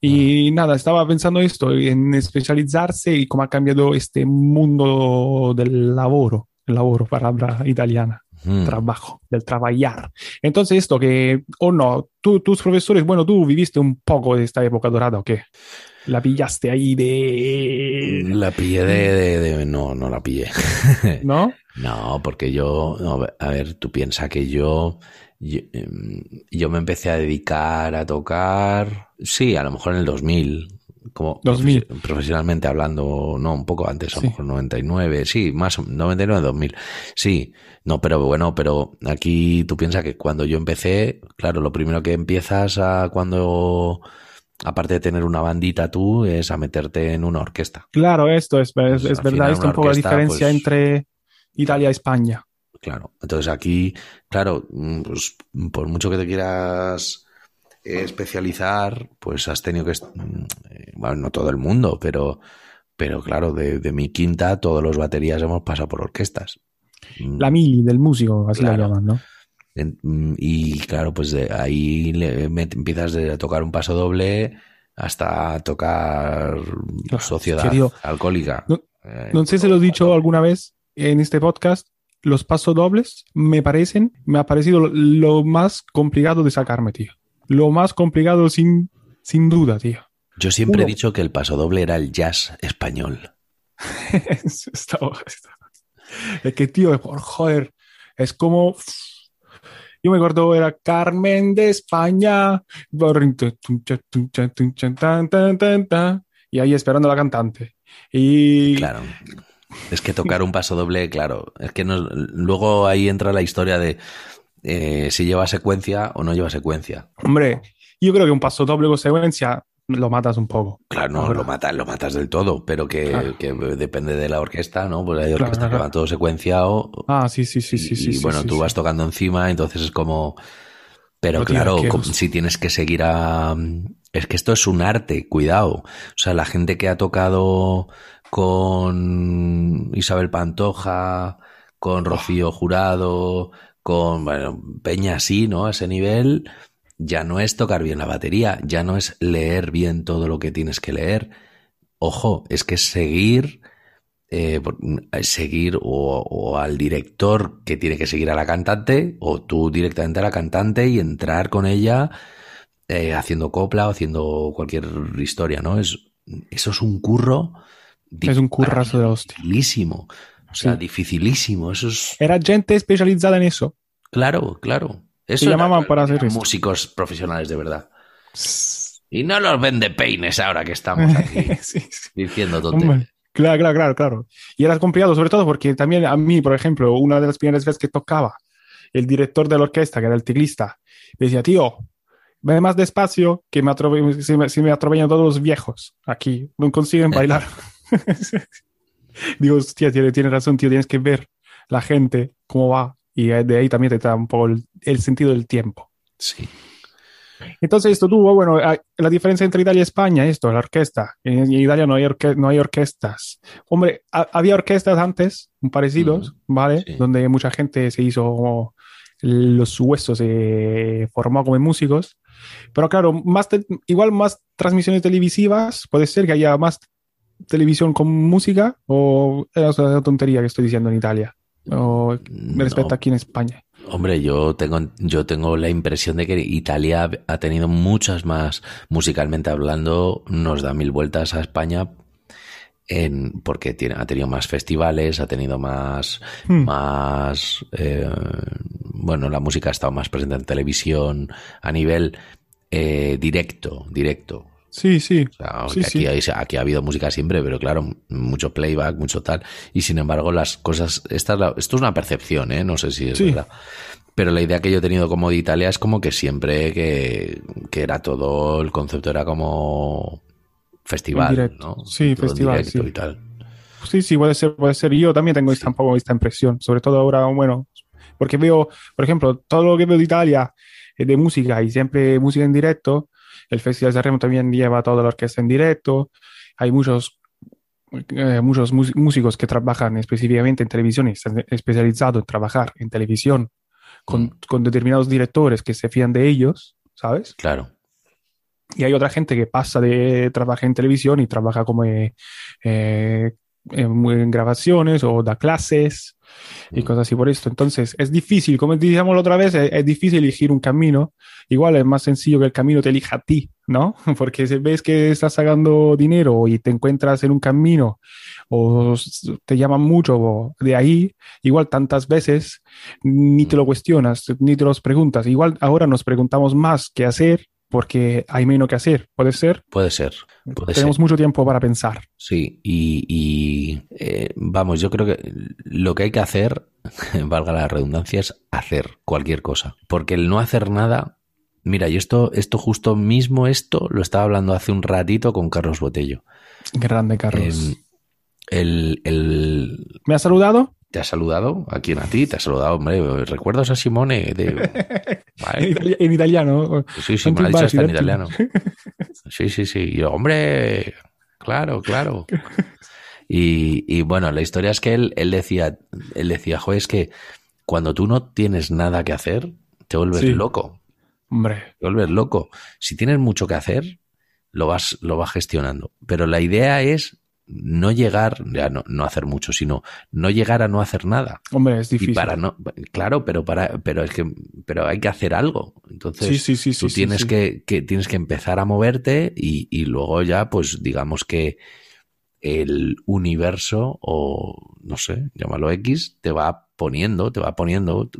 Y nada, estaba pensando esto, en especializarse y cómo ha cambiado este mundo del laboro, el laboro, palabra italiana, Mm. trabajo, del trabajar. Entonces esto que, o no, tú, tus profesores, bueno, tú viviste un poco de esta época dorada o qué? La pillaste ahí de... La pillé de, de- de- No, no la pillé. ¿No? No, porque yo, no, a ver, tú piensas que yo, yo, em, yo me empecé a dedicar a tocar, sí, a lo mejor en el 2000, como 2000. profe- profesionalmente hablando, no, un poco antes, a lo Sí. mejor 99, sí, más o- 99, 2000, sí, no, pero bueno, pero aquí tú piensas que cuando yo empecé, claro, lo primero que empiezas a cuando, aparte de tener una bandita tú, es a meterte en una orquesta. Claro, esto es, es, Pues, es verdad, esto una un poco la diferencia pues- entre Italia y España. Claro, entonces aquí, claro, mm, pues por mucho que te quieras especializar, pues has tenido que, mm, eh, bueno, no todo el mundo, pero, pero claro, de, de mi quinta todos los baterías hemos pasado por orquestas. Mm, La mili del músico, así la llaman, ¿no? mm, y claro, pues de ahí le- me- empiezas de tocar un paso doble hasta tocar sociedad querido, alcohólica. no- Eh, No sé si lo he dicho alguna vez en este podcast. Los pasodobles me parecen, me ha parecido lo, lo más complicado de sacarme, tío. Lo más complicado sin, sin duda, tío. Yo siempre he dicho que el paso doble era el jazz español. Está- está- Es que, tío, por joder, es como. Yo me acuerdo, era Carmen de España. Y ahí esperando a la cantante. Y. Claro. Es que tocar un paso doble, claro. Es que no- luego ahí entra la historia de eh, si lleva secuencia o no lleva secuencia. Hombre, yo creo que un paso doble con secuencia lo matas un poco. Claro, no lo matas, lo matas del todo, pero que, Claro. que depende de la orquesta, ¿no? Pues hay Claro, orquestas que van todo secuenciado. Ah, sí, sí, sí, sí, y, sí. y, sí, bueno, sí, tú sí. vas tocando encima, entonces es como. Pero No claro, como si tienes que seguir a... Es que esto es un arte, cuidado. O sea, la gente que ha tocado con Isabel Pantoja, con Rocío Jurado, con, bueno, Peña así, ¿no? A ese nivel, ya no es tocar bien la batería, ya no es leer bien todo lo que tienes que leer. Ojo, es que seguir, eh, por- seguir o, o al director que tiene que seguir a la cantante, o tú directamente a la cantante y entrar con ella eh, haciendo copla o haciendo cualquier historia, ¿no? Es, eso es un curro. Es un currazo de la hostia. O sea, Sí. dificilísimo. Eso es. Era gente especializada en eso. Claro, claro. Eso Se era- llamaban para hacer eran músicos profesionales de verdad. Y no los vende peines ahora que estamos aquí Sí, sí. diciendo tonterías. Claro, claro, claro, claro. Y era complicado, sobre todo porque también a mí, por ejemplo, una de las primeras veces que tocaba, el director de la orquesta, que era el teclista, me decía, tío, ve más despacio que me se, me, se me atropellan todos los viejos aquí, no consiguen bailar. Digo, hostia, tiene, tiene razón, tío, tienes que ver la gente, cómo va. Y de ahí también te da un poco el- el sentido del tiempo. Sí. Entonces esto tuvo, bueno, la diferencia entre Italia y España, esto, la orquesta. En, Italia no hay, orque- no hay orquestas. Hombre, ha- había orquestas antes, parecidos, ¿vale? sí. Donde mucha gente se hizo como los huesos, se formó como músicos. Pero claro, más igual más transmisiones televisivas, puede ser que haya más televisión con música o es una tontería que estoy diciendo en Italia. O respecto No. aquí en España. Hombre, yo tengo, yo tengo la impresión de que Italia ha tenido muchas más, musicalmente hablando, nos da mil vueltas a España en, porque tiene, ha tenido más festivales, ha tenido más, Hmm. más, eh, bueno, la música ha estado más presente en televisión a nivel eh, directo, directo. Sí, sí. O sea, Sí, que aquí, sí. hay- aquí ha habido música siempre, pero claro, mucho playback, mucho tal. Y sin embargo, las cosas. Esta es la- esto es una percepción, ¿eh? No sé si es Sí. verdad. Pero la idea que yo he tenido como de Italia es como que siempre que, que era todo. El concepto era como. Festival. ¿no? Sí, Todo festival, sí. y tal. Sí, sí, puede ser, puede ser. Yo también tengo esta, un poco esta impresión, sobre todo ahora, bueno, porque veo, por ejemplo, todo lo que veo de Italia eh, de música y siempre música en directo. El Festival de Remo también lleva toda la orquesta en directo. Hay muchos, eh, muchos músicos que trabajan específicamente en televisión y están especializados en trabajar en televisión con, Mm. con determinados directores que se fían de ellos, ¿sabes? Claro. Y hay otra gente que pasa de trabajar en televisión y trabaja como eh, eh, en, en grabaciones o da clases y cosas así por esto. Entonces, es difícil, como decíamos la otra vez, es, es difícil elegir un camino. Igual es más sencillo que el camino te elija a ti, ¿no? Porque si ves que estás sacando dinero y te encuentras en un camino o te llaman mucho de ahí, igual tantas veces ni te lo cuestionas, ni te los preguntas. Igual ahora nos preguntamos más qué hacer porque hay menos que hacer. ¿Puede ser? Puede ser. Puede Tenemos ser. mucho tiempo para pensar. Sí, y, y, eh, vamos, yo creo que lo que hay que hacer, valga la redundancia, es hacer cualquier cosa. Porque el no hacer nada, mira, y esto, esto justo mismo, esto lo estaba hablando hace un ratito con Carlos Botello. Grande, Carlos. Em, el, el, ¿Me has saludado? ¿Te ha saludado? ¿A quién? ¿A ti? ¿Te ha saludado? Hombre, ¿recuerdas a Simone? De... En, Vale. itali- en italiano. Sí, sí, me lo ha dicho hasta en italiano. Sí, sí, sí. Y yo, hombre, claro, claro. Y, y bueno, la historia es que él, él decía, él decía, joder, es que cuando tú no tienes nada que hacer, te vuelves Sí. loco. Hombre, Te vuelves loco. Si tienes mucho que hacer, lo vas, lo vas gestionando. Pero la idea es no llegar, ya no, no hacer mucho, sino no llegar a no hacer nada. hombre, es Y difícil. para no, claro, pero para, pero es que, pero hay que hacer algo. Entonces, Sí, sí, sí, sí, tú tienes que, que tienes que empezar a moverte y, y luego ya, pues, digamos que el universo, o no sé, llámalo X, te va poniendo, te va poniendo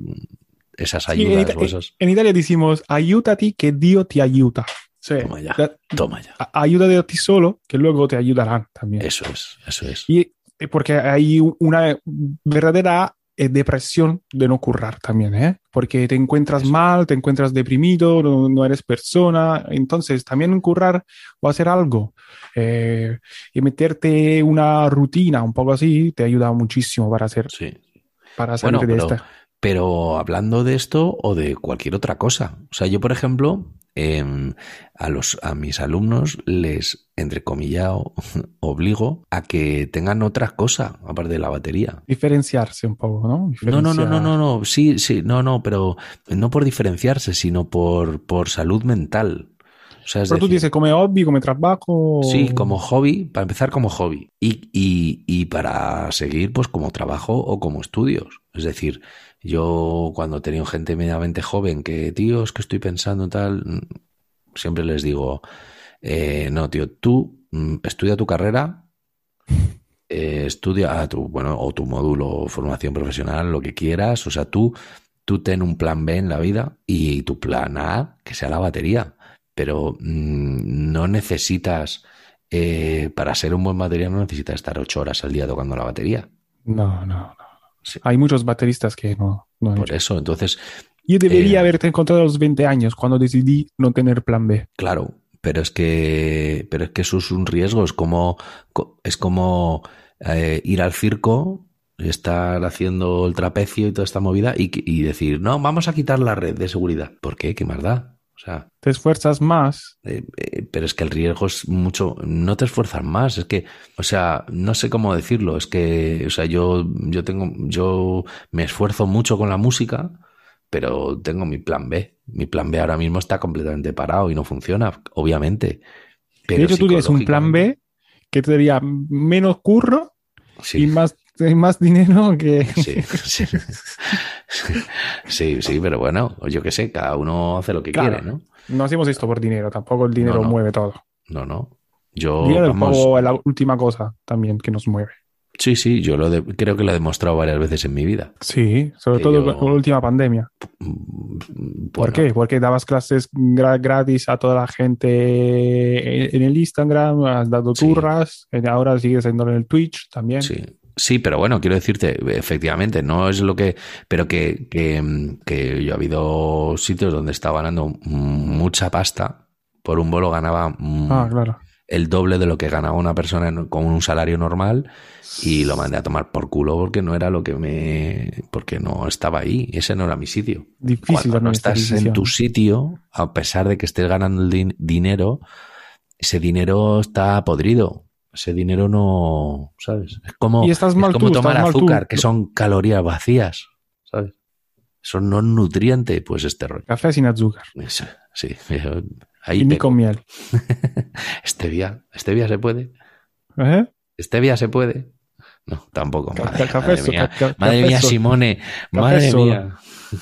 esas en, ayudas Ita- o esas. en Italia decimos, ayúdate que Dios te ayuda. Sí. Toma ya, Da- toma ya. Ayúdate a ti solo, que luego te ayudarán también. Eso es, eso es. Y eh, porque hay una verdadera eh, depresión de no currar también, ¿eh? Porque te encuentras Eso. mal, te encuentras deprimido, no, no eres persona. Entonces, también currar o hacer algo eh, y meterte una rutina un poco así te ayuda muchísimo para hacer, Sí. para salir Bueno, de pero- esta. pero hablando de esto o de cualquier otra cosa. O sea, yo, por ejemplo, em, a, los, a mis alumnos les, entre comillado, obligo a que tengan otra cosa aparte de la batería. Diferenciarse un poco, ¿no? No, no, no, no, no, no, sí, sí, no, no, pero no por diferenciarse, sino por, por salud mental. O sea, es Pero tú decir, dices, come hobby, come trabajo. Sí, como hobby, para empezar como hobby. Y, y, y para seguir, pues como trabajo o como estudios. Es decir, yo cuando he tenido gente medianamente joven que, tío, es que estoy pensando en tal, mm, siempre les digo, eh, no, tío, tú mm, estudia tu carrera, eh, estudia tu, bueno, o tu módulo, formación profesional, lo que quieras. O sea, tú, tú ten un plan B en la vida y tu plan A, que sea la batería. Pero mm, no necesitas, eh, para ser un buen batería, no necesitas estar ocho horas al día tocando la batería. No, no, no. Sí. Hay muchos bateristas que no. Por eso, entonces, Yo debería eh, haberte encontrado a los 20 años cuando decidí no tener plan B. Claro, pero es que, pero es que eso es un riesgo, es como, co- es como eh, ir al circo, estar haciendo el trapecio y toda esta movida y, y decir, no, vamos a quitar la red de seguridad. ¿Por qué? ¿Qué más da? Sea, Te esfuerzas más. eh, eh, pero es que el riesgo es mucho, no te esfuerzas más, es que, o sea, no sé cómo decirlo, es que, o sea, yo, yo tengo, yo me esfuerzo mucho con la música, pero tengo mi plan B. Mi plan B ahora mismo está completamente parado y no funciona, obviamente. Pero de hecho, tú tienes un plan B que te daría menos curro Sí, y más, y más dinero que. sí, sí. Sí, sí, pero bueno, yo qué sé, cada uno hace lo que Claro. quiere, ¿no? No hacemos esto por dinero, tampoco el dinero No, no. mueve todo. No, no. Yo, dinero es vamos, poco la última cosa también que nos mueve. sí, sí, yo lo de- creo que lo he demostrado varias veces en mi vida. Sí, sobre Que todo yo- con la última pandemia. Mm, ¿Por bueno, qué? Porque dabas clases gra- gratis a toda la gente en, el Instagram, has dado Sí. turras, eh, ahora sigues haciéndolo en el Twitch también. Sí, sí, pero bueno, quiero decirte, efectivamente, no es lo que, pero que, que, que yo he habido sitios donde estaba ganando mucha pasta, por un bolo ganaba mm, Ah, claro. el doble de lo que ganaba una persona con un salario normal y lo mandé a tomar por culo porque no era lo que me, porque no estaba ahí, ese no era mi sitio. Difícil Cuando no estás en tu sitio, a pesar de que estés ganando el din- dinero, ese dinero está podrido. Ese dinero no, ¿sabes? Es como, es como tú, tomar azúcar, que son calorías vacías, ¿sabes? Eso no nutriente, pues este rollo. Café sin azúcar. Sí, ahí y ni con miel. Stevia, ¿Stevia se puede? ¿Eh? ¿Stevia se puede? No, tampoco. Ca- Madre, ca- café madre mía, ca- madre café mía. Simone. Madre solo. mía.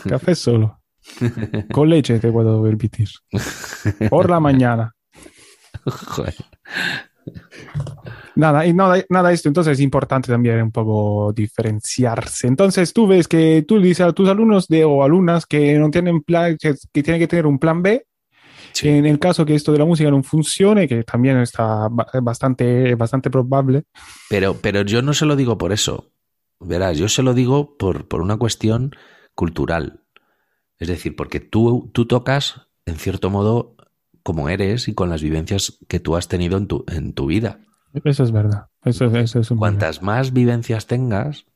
Café solo. Con leche te puedo permitir. Por la mañana. Joder. Nada, y nada, nada esto, entonces es importante también un poco diferenciarse. Entonces tú ves que tú dices a tus alumnos de, o alumnas que no tienen plan, que, que tienen que tener un plan B, Sí. en el caso que esto de la música no funcione, que también está ba- bastante, bastante probable. Pero, pero yo no se lo digo por eso. Verás, yo se lo digo por, por una cuestión cultural. Es decir, porque tú, tú tocas, en cierto modo, como eres y con las vivencias que tú has tenido en tu, en tu vida. Eso es verdad. Eso, eso es un Cuantas más vivencias tengas,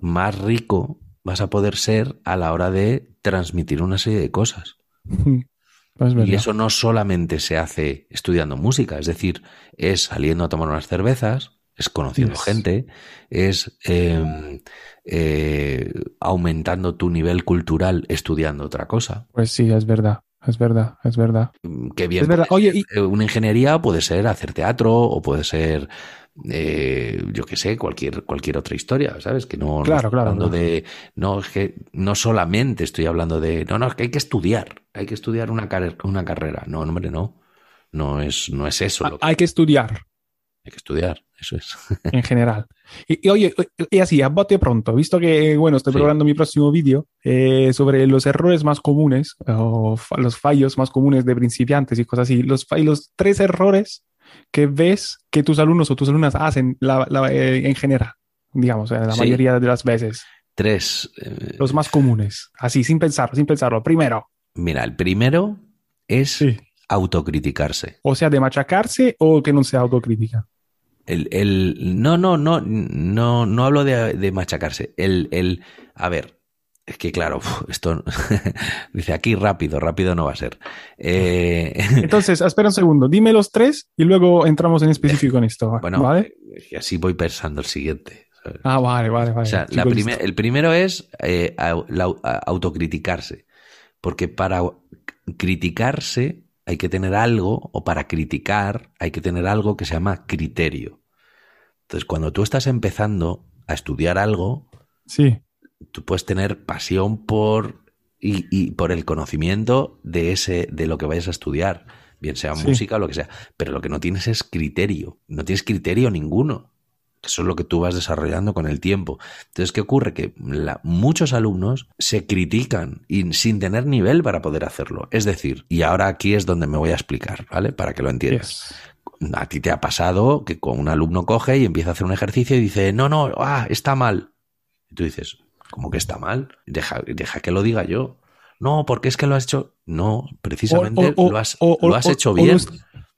más rico vas a poder ser a la hora de transmitir una serie de cosas. Es verdad. Y eso no solamente se hace estudiando música, es decir, es saliendo a tomar unas cervezas, es conociendo Yes. gente, es eh, eh, aumentando tu nivel cultural estudiando otra cosa. Pues sí, es verdad. Es verdad, es verdad. Que bien Es verdad. Oye, y- eh, una ingeniería puede ser hacer teatro o puede ser, eh, yo qué sé, cualquier, cualquier otra historia, ¿sabes? Que no, no Claro, estoy claro, hablando claro. de, no, es que no solamente estoy hablando de, no, no, es que hay que estudiar, hay que estudiar una, car- una carrera. No, no, hombre, no. No es, no es eso lo que Hay que estudiar hay que estudiar, eso es. en general. Y, y oye, y así, a bote pronto, visto que, bueno, estoy Sí. preparando mi próximo vídeo eh, sobre los errores más comunes o fa- los fallos más comunes de principiantes y cosas así, los, los tres errores que ves que tus alumnos o tus alumnas hacen la- la- eh, en general, digamos, eh, la Sí. mayoría de las veces, Tres. eh, los más comunes, así, sin pensarlo, sin pensarlo. Primero, mira, el primero es sí. autocriticarse. o sea, de machacarse o que no sea autocrítica. El, el, no, no, no, no, no hablo de, de machacarse. El, el, a ver, Es que claro, esto dice aquí rápido, rápido no va a ser. Eh, Entonces, espera un segundo. Dime los tres y luego entramos en específico en esto. bueno, ¿Vale? y así voy pensando el siguiente. ¿sabes? Ah, vale, vale, vale. O sea, la el primero es eh, autocriticarse. Porque para criticarse hay que tener algo, o para criticar hay que tener algo que se llama criterio. Entonces, cuando tú estás empezando a estudiar algo, Sí, tú puedes tener pasión por y, y por el conocimiento de ese de lo que vayas a estudiar, bien sea Sí. música o lo que sea, pero lo que no tienes es criterio, no tienes criterio ninguno. Eso es lo que tú vas desarrollando con el tiempo. Entonces, ¿qué ocurre? Que la- muchos alumnos se critican y sin tener nivel para poder hacerlo. Es decir, y ahora aquí es donde me voy a explicar, ¿vale? Para que lo entiendas. yes. A ti te ha pasado que con un alumno coge y empieza a hacer un ejercicio y dice, no, no, ah, está mal. Y tú dices, ¿cómo que está mal? Deja, deja que lo diga yo. No, porque es que lo has hecho. No, precisamente O- o- lo has, lo hecho bien.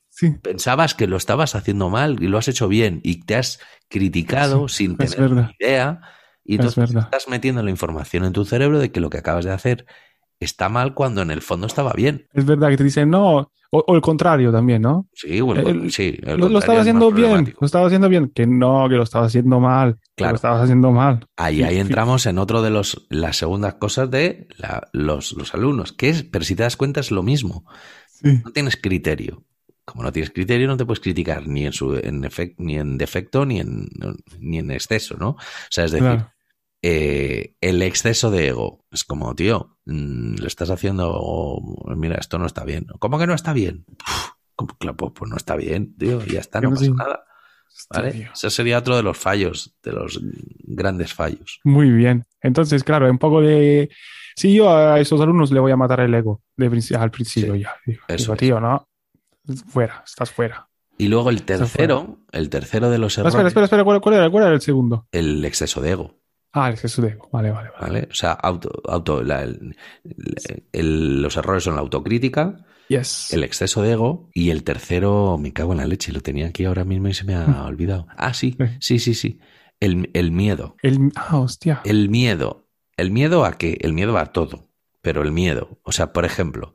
Sí, Pensabas que lo estabas haciendo mal y lo has hecho bien y te has criticado Sí, sin tener ni idea. Y Es entonces estás metiendo la información en tu cerebro de que lo que acabas de hacer está mal cuando en el fondo estaba bien. es verdad que te dicen no, o, o el contrario también, ¿no? Sí, bueno, El- sí. el Lo, estaba es haciendo bien, lo estaba haciendo bien. Que no, que lo estaba haciendo mal. que Claro. Lo estabas haciendo mal. Ahí, ahí entramos en otro de los las segundas cosas de la- los, los alumnos, que es, pero si te das cuenta es lo mismo. Sí. No tienes criterio. Como no tienes criterio, no te puedes criticar ni en su en ni en defecto ni en ni en exceso, ¿no? O sea, es decir, Claro. Eh, el exceso de ego. Es como, tío, mm, le estás haciendo, oh, mira, esto no está bien. ¿Cómo que no está bien? Claro, pues, pues no está bien, tío, ya está, no pasa sí. nada. ¿vale? Ese sería otro de los fallos, de los grandes fallos. Muy bien. Entonces, claro, un poco de... Sí, yo a esos alumnos le voy a matar el ego de princi- al principio Sí, ya. Digo, eso digo, tío, no, fuera, estás fuera. Y luego el tercero, el tercero de los No, errores, espera, espera, espera, ¿cuál, cuál era, cuál era el segundo? el exceso de ego. Ah, el exceso de ego. Vale, vale, vale. ¿Vale? O sea, auto, auto, la- el- los errores son la autocrítica, Yes. el exceso de ego y el tercero, me cago en la leche, lo tenía aquí ahora mismo y se me ha olvidado. Ah, sí, sí, sí, sí. El, el miedo. El- ah, hostia. El miedo. ¿El miedo a qué? El miedo a todo. Pero el miedo. O sea, por ejemplo,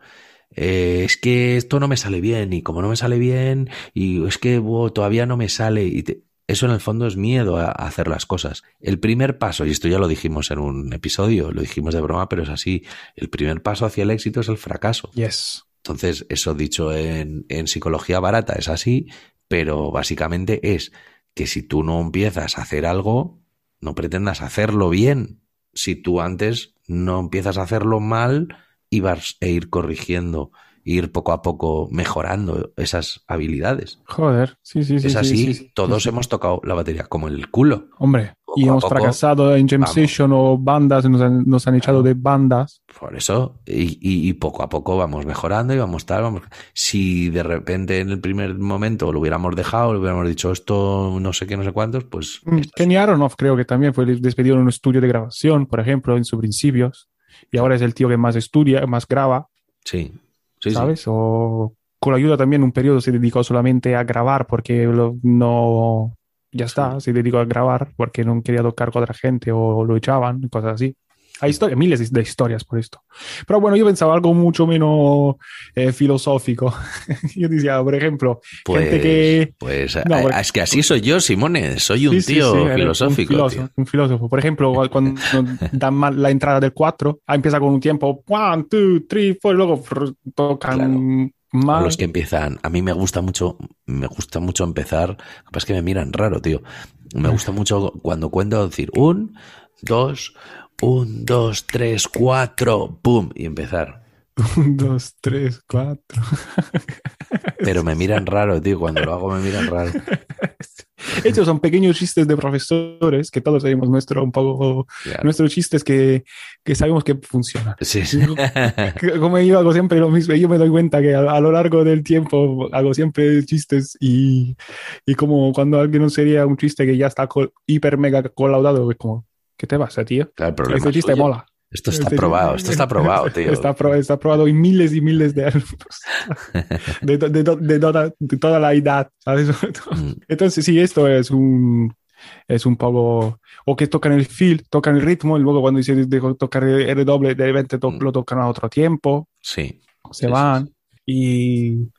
eh, es que esto no me sale bien y como no me sale bien y es que todavía no me sale y te- eso en el fondo es miedo a, hacer las cosas. El primer paso, y esto ya lo dijimos en un episodio, lo dijimos de broma, pero es así, el primer paso hacia el éxito es el fracaso. Yes. Entonces, eso dicho en, en psicología barata es así, pero básicamente es que si tú no empiezas a hacer algo, no pretendas hacerlo bien. Si tú antes no empiezas a hacerlo mal y vas a ir corrigiendo, ir poco a poco mejorando esas habilidades. Joder, sí, sí, sí. es sí, así, sí, sí. todos Sí, hemos tocado la batería como el culo. Hombre, Poco y hemos poco, fracasado en Jam vamos. Session o bandas, nos han, nos han echado de bandas. Por eso, y, y- y poco a poco vamos mejorando y vamos tal, vamos. Si de repente en el primer momento lo hubiéramos dejado, le hubiéramos dicho esto, no sé qué, no sé cuántos, pues Mm. Kenny Aronoff creo que también fue despedido en un estudio de grabación, por ejemplo, en sus principios. Y ahora es el tío que más estudia, más graba, sí, sí, sí. ¿sabes? O con la ayuda también un periodo se dedicó solamente a grabar porque lo- no... Ya está, se dedicó a grabar porque no quería tocar con otra gente o lo echaban, cosas así. Hay historias, miles de- historias por esto. Pero bueno, yo pensaba algo mucho menos eh, filosófico. yo decía, por ejemplo, Pues, gente que... pues No, a- porque- es que así soy yo, Simone, soy un Sí, tío sí, filosófico. Un filósofo, tío. un filósofo. Por ejemplo, cuando dan mal la entrada del 4, empieza con un tiempo, one, two, three, four, y luego tocan Claro. Más. los que empiezan, a mí me gusta mucho, me gusta mucho empezar, es que me miran raro, tío. Me gusta mucho cuando cuento decir un, dos, un, dos, tres, cuatro, pum, y empezar. Un, dos, tres, cuatro. Pero me miran raro, tío. Cuando lo hago me miran raro. Estos son pequeños chistes de profesores que todos tenemos nuestro, un poco, Claro. nuestros chistes que, que sabemos que funcionan. Sí, Como yo hago siempre lo mismo, yo me doy cuenta que a, a lo largo del tiempo hago siempre chistes y, y como cuando alguien no sería un chiste que ya está hiper mega colaudado, es como, ¿qué te pasa, tío? Claro, el problema Este es chiste mola. Esto está Este- probado, esto está probado, tío. Está, está probado en miles y miles de alumnos. De, de de toda, de toda la edad, ¿sabes? Mm. Entonces, sí, esto es un, es un poco, o que tocan el feel, tocan el ritmo, y luego cuando dicen de tocar el doble, de repente to- Mm. lo tocan a otro tiempo, Sí. se Sí, van. sí, Y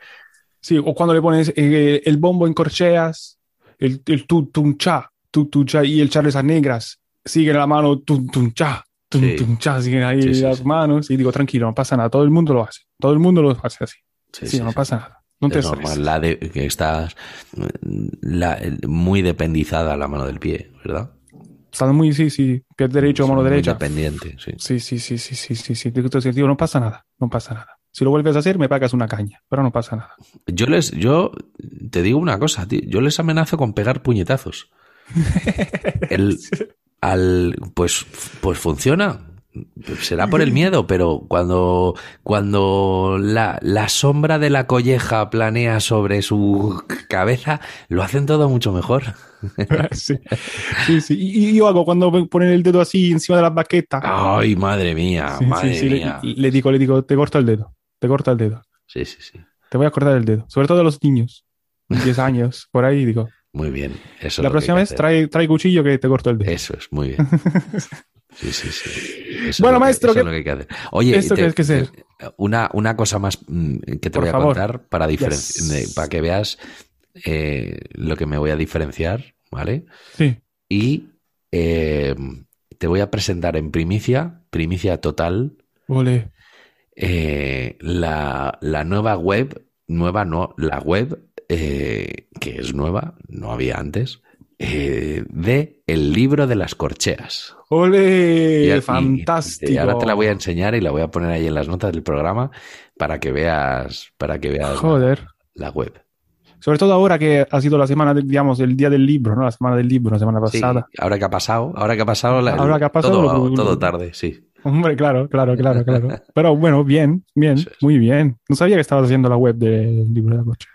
sí, o cuando le pones eh, el bombo en corcheas, el, el tu, tum, cha, tu, tu, cha, y el Charles a negras, sigue la mano, tum, tum, cha, tum, Sí. tum, cha, siguen ahí Sí, sí, las manos, y digo, tranquilo, no pasa nada, todo el mundo lo hace, todo el mundo lo hace así, Sí, no pasa nada, no te Es normal, la de, que estás la- muy dependizada la mano del pie, ¿verdad? Está muy, sí, sí, pie derecho, mano Muy derecha. dependiente, sí. Sí, sí, sí, sí, sí, sí, sí, te digo, no pasa nada, no pasa nada. Si lo vuelves a hacer, me pagas una caña, pero no pasa nada. Yo les, yo te digo una cosa, tío, yo les amenazo con pegar puñetazos. El, al, pues, pues funciona. Será por el miedo, pero cuando, cuando la, la sombra de la colleja planea sobre su cabeza, lo hacen todo mucho mejor. sí, sí, sí. Y, yo hago cuando ponen el dedo así encima de la baqueta. Ay, madre mía, Sí, madre sí, le, mía. le digo, le digo, te corto el dedo, te corto el dedo, Sí, sí, sí. te voy a cortar el dedo. Sobre todo a los niños, 10 años, por ahí, digo. Muy bien. Eso es la que próxima vez que trae, trae cuchillo que te corto el dedo. Eso es, muy bien. Sí, sí, sí. Eso es Bueno, que- maestro, eso es ¿qué- lo que hay que hacer. Oye, esto es que ser? una, una cosa más mm, que te Por voy a favor. contar para, Yes. para que veas eh, lo que me voy a diferenciar, ¿vale? Sí. Y eh, te voy a presentar en primicia, primicia total, Ole. eh, la, la nueva web, nueva no, la web eh, que es nueva, no había antes, eh, de El libro de las corcheas. Ole. Y- fantástico. Y, ahora te la voy a enseñar y la voy a poner ahí en las notas del programa para que veas, para que veas la, Joder. la web. Sobre todo ahora que ha sido la semana, de- digamos, el día del libro, ¿no? La semana del libro, la semana Sí, pasada. ahora que ha pasado, ahora que ha pasado, la- Ahora que ha pasado, todo, lo- todo tarde, sí. Hombre, claro, claro, claro, claro. Pero bueno, bien, bien, muy bien. No sabía que estabas haciendo la web del libro de la coche.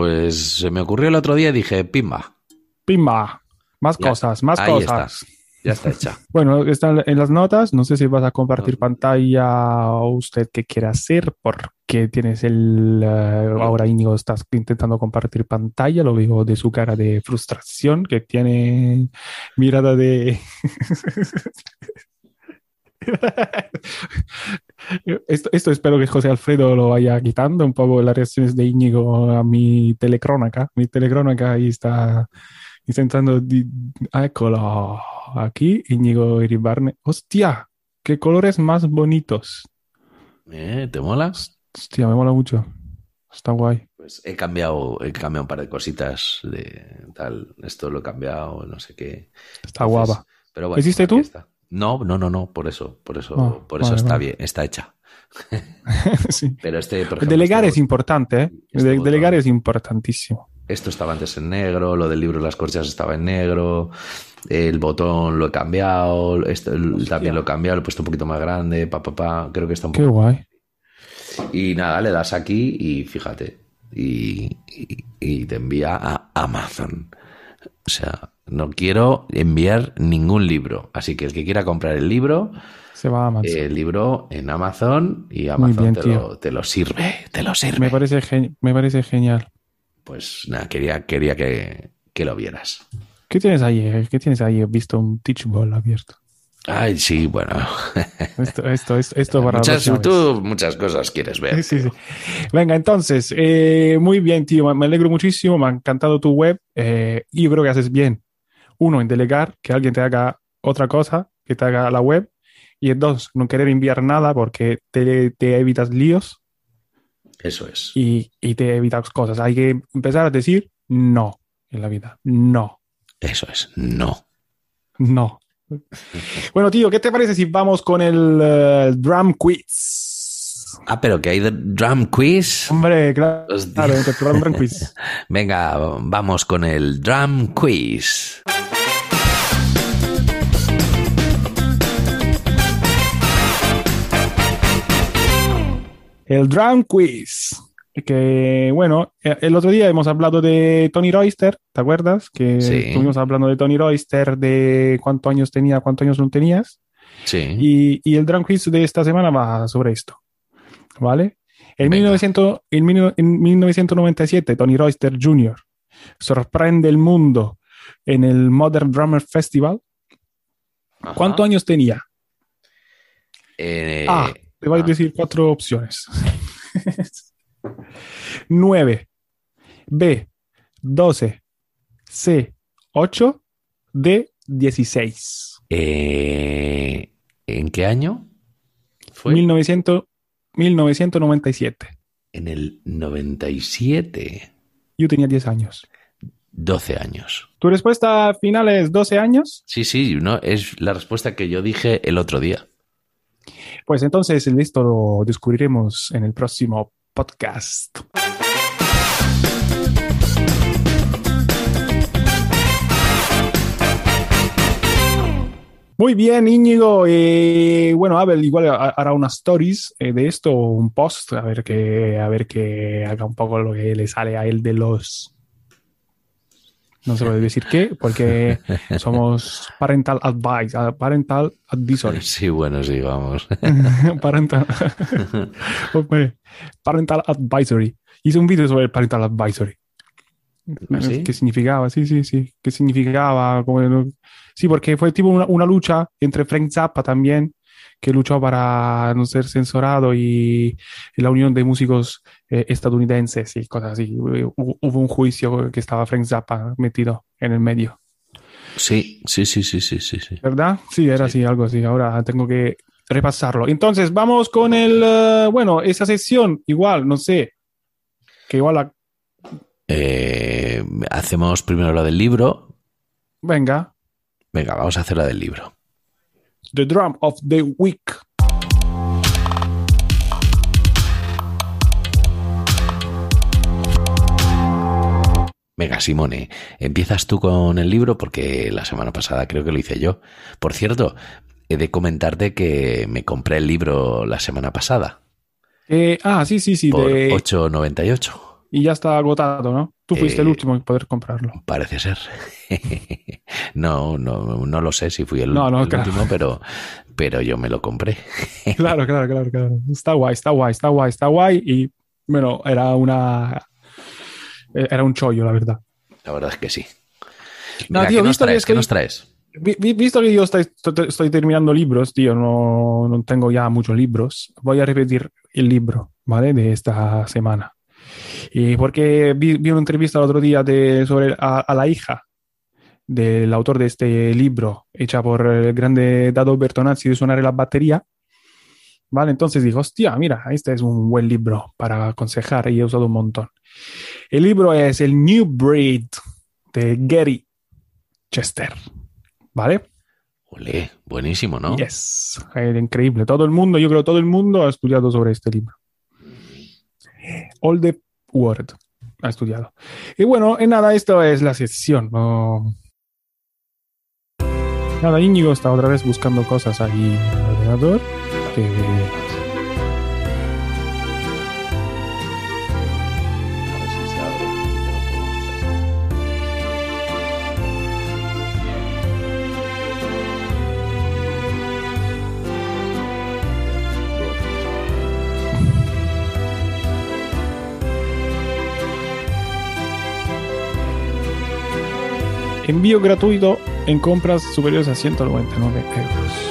Pues se me ocurrió el otro día y dije, pimba, Pimba. Más Ya, cosas, más ahí cosas. ya está hecha. Bueno, están en las notas. No sé si vas a compartir pantalla o usted qué quiere hacer, porque tienes el. eh, ahora Íñigo estás intentando compartir pantalla. Lo veo de su cara de frustración, que tiene mirada de. Esto, esto espero que José Alfredo lo vaya quitando un poco las reacciones de Íñigo a mi telecrónica. Mi telecrónica ahí está intentando. di- ah. Aquí, Íñigo Iribarne. ¡Hostia! ¡Qué colores más bonitos! ¿Eh? ¿Te mola? Hostia, me mola mucho. Está guay. Pues he cambiado, he cambiado un par de cositas de tal. Esto lo he cambiado, no sé qué. Está Entonces, guapa. Pero bueno, ¿Hiciste tú? está. No, no, no, no, por eso, por eso, Ah, por eso vale, está vale. bien, está hecha. sí. Pero este, por ejemplo, Delegar este es importante, ¿eh? este De- delegar es importantísimo. Esto estaba antes en negro, lo del libro de las corchas estaba en negro, el botón lo he cambiado, esto también lo he cambiado, lo he puesto un poquito más grande, pa, pa, pa, creo que está un Qué poco... guay. Y nada, le das aquí y fíjate, y, y- y te envía a Amazon. O sea, no quiero enviar ningún libro, así que el que quiera comprar el libro, Se va a Amazon. el libro en Amazon y Amazon bien, te, lo, te lo sirve, te lo sirve. me, parece me parece genial. Pues nada, quería, quería que, que lo vieras. ¿Qué tienes ahí? eh? ¿Qué tienes ahí? He visto un Teachball abierto. Ay, sí, bueno. Esto, esto, esto, esto para muchas, tú muchas cosas quieres ver. Sí, sí. Venga, entonces, eh, muy bien, tío. Me alegro muchísimo. Me ha encantado tu web. eh, y yo creo que haces bien. Uno, en delegar, que alguien te haga otra cosa, que te haga la web. Y en dos, no querer enviar nada porque te, te evitas líos Eso es. y, y te evitas cosas. Hay que empezar a decir no en la vida. No, Eso es. No. no. Bueno, tío, ¿qué te parece si vamos con el eh, drum quiz? Ah, pero que hay drum quiz. Hombre, claro, claro, drum quiz. Venga, vamos con el drum quiz. El Drum Quiz. Que bueno, el otro día hemos hablado de Tony Royster, ¿te acuerdas? Que Sí. estuvimos hablando de Tony Royster, de cuántos años tenía, cuántos años no tenías. Sí. Y, y el Drum Quiz de esta semana va sobre esto. ¿Vale? En, Venga. 1900 en, mil- en 1997, Tony Royster Jr. sorprende el mundo en el Modern Drummer Festival. Ajá. ¿Cuántos años tenía? Eh, A. Te voy a ah. decir cuatro opciones. 9. B. 12. C. 8. D. 16. eh, ¿En qué año? Fue 1900 1997. en el 97. Yo tenía 10 años. 12 años. ¿Tu respuesta final es 12 años? Sí, sí, no, es la respuesta que yo dije el otro día. Pues entonces esto lo descubriremos en el próximo podcast. Muy bien, Íñigo. Eh, bueno, Abel igual ha- hará unas stories eh, de esto, un post, a ver que, a ver que haga un poco lo que le sale a él de los. No se puede decir qué, porque somos parental advice, ah, parental advisory. Sí, bueno, sí, vamos. parental, parental advisory. Hice un vídeo sobre el parental advisory. ¿Ah, sí? ¿Qué significaba? Sí, sí, sí. ¿Qué significaba? Como Sí, porque fue tipo una, una lucha entre Frank Zappa también, que luchó para no ser censurado, y, y la Unión de Músicos eh, Estadounidenses y cosas así. Hubo, hubo un juicio que estaba Frank Zappa metido en el medio. Sí, sí, sí, sí, sí, sí. sí. ¿Verdad? Sí, era así, algo así. Ahora tengo que repasarlo. Entonces, vamos con el, eh, bueno, esa sesión, igual, no sé, que igual, la- Eh, hacemos primero la del libro. venga, Venga, vamos a hacer la del libro. The Drum of the Week. Venga, Simone, empiezas tú con el libro porque la semana pasada creo que lo hice yo. Por cierto, he de comentarte que me compré el libro la semana pasada Eh, ah, sí, sí, sí, por de- 8,98. Y ya está agotado, ¿no? Tú fuiste Eh, el último en poder comprarlo. Parece ser. no, no, no lo sé si fui el, No, no, el claro. último, pero, pero yo me lo compré. Claro, claro, claro, claro. Está guay, está guay, está guay, está guay. Y bueno, era una. eh, Era un chollo, la verdad. La verdad es que sí. No, Venga, tío, ¿qué, nos visto que traes? ¿Qué nos traes? Vi- vi- Visto que yo estoy, estoy- estoy terminando libros, tío, no, no tengo ya muchos libros, voy a repetir el libro, ¿vale? De esta semana. Y porque vi, vi una entrevista el otro día de, sobre a, a la hija del autor de este libro, hecha por el grande Dado Bertonazzi de Suonare la Batería, ¿vale? Entonces digo, hostia, mira, este es un buen libro para aconsejar y he usado un montón. El libro es El New Breed de Gary Chester, ¿vale? Olé, buenísimo, ¿no? Yes, increíble. Todo el mundo, yo creo, todo el mundo ha estudiado sobre este libro. All the World ha estudiado. Y bueno, en nada, esto es la sesión. no- Nada, Íñigo está otra vez buscando cosas ahí en el ordenador. Envío gratuito en compras superiores a 199 euros.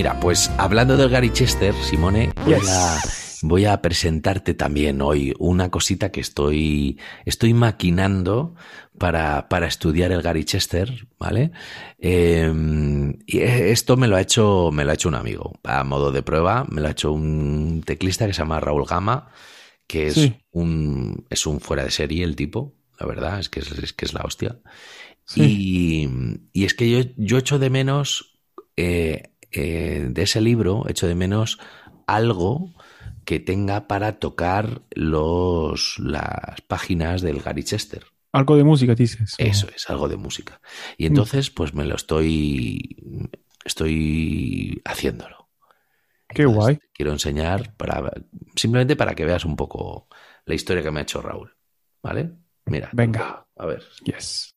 Mira, pues hablando del Gary Chester, Simone, voy, Yes. a, voy a presentarte también hoy una cosita que estoy, estoy maquinando para, para estudiar el Gary Chester, ¿vale? Eh, y esto me lo ha hecho, me lo ha hecho un amigo, a modo de prueba, me lo ha hecho un teclista que se llama Raúl Gama, que es Sí. un, es un fuera de serie el tipo, la verdad, es que es, es que es la hostia. Sí. Y, y es que yo, yo echo de menos eh, eh, de ese libro, echo de menos algo que tenga para tocar los, las páginas del Gary Chester. Algo de música, dices. Eso es, algo de música. Y entonces, pues me lo estoy, estoy haciéndolo. Qué Entonces, guay. te Quiero enseñar para simplemente para que veas un poco la historia que me ha hecho Raúl. ¿Vale? Mira. Venga. A ver. Yes.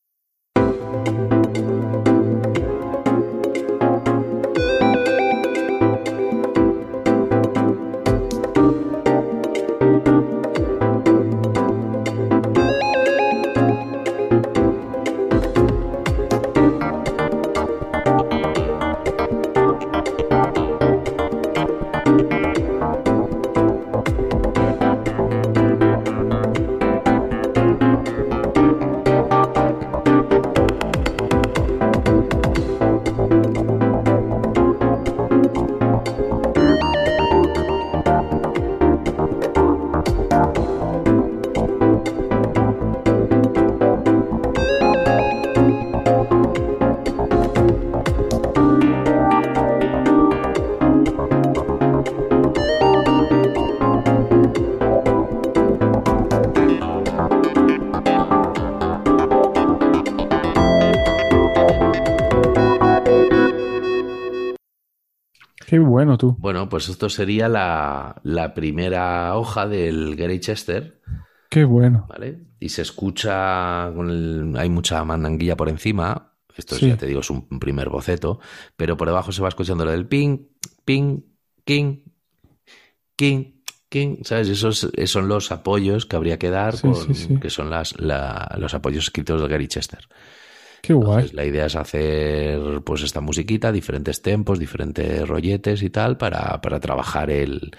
Bueno tú. Bueno, pues esto sería la, la primera hoja del Gary Chester, Qué bueno. ¿vale? Y se escucha, con el- hay mucha mandanguilla por encima. Esto Sí. ya te digo, es un primer boceto, pero por debajo se va escuchando lo del ping, ping, king, king, king, ¿sabes? Esos esos son los apoyos que habría que dar, Sí, con- sí. que son las, la- los apoyos escritos de Gary Chester. Qué guay. Entonces, la idea es hacer pues esta musiquita, diferentes tempos, diferentes rolletes y tal, para, para trabajar el,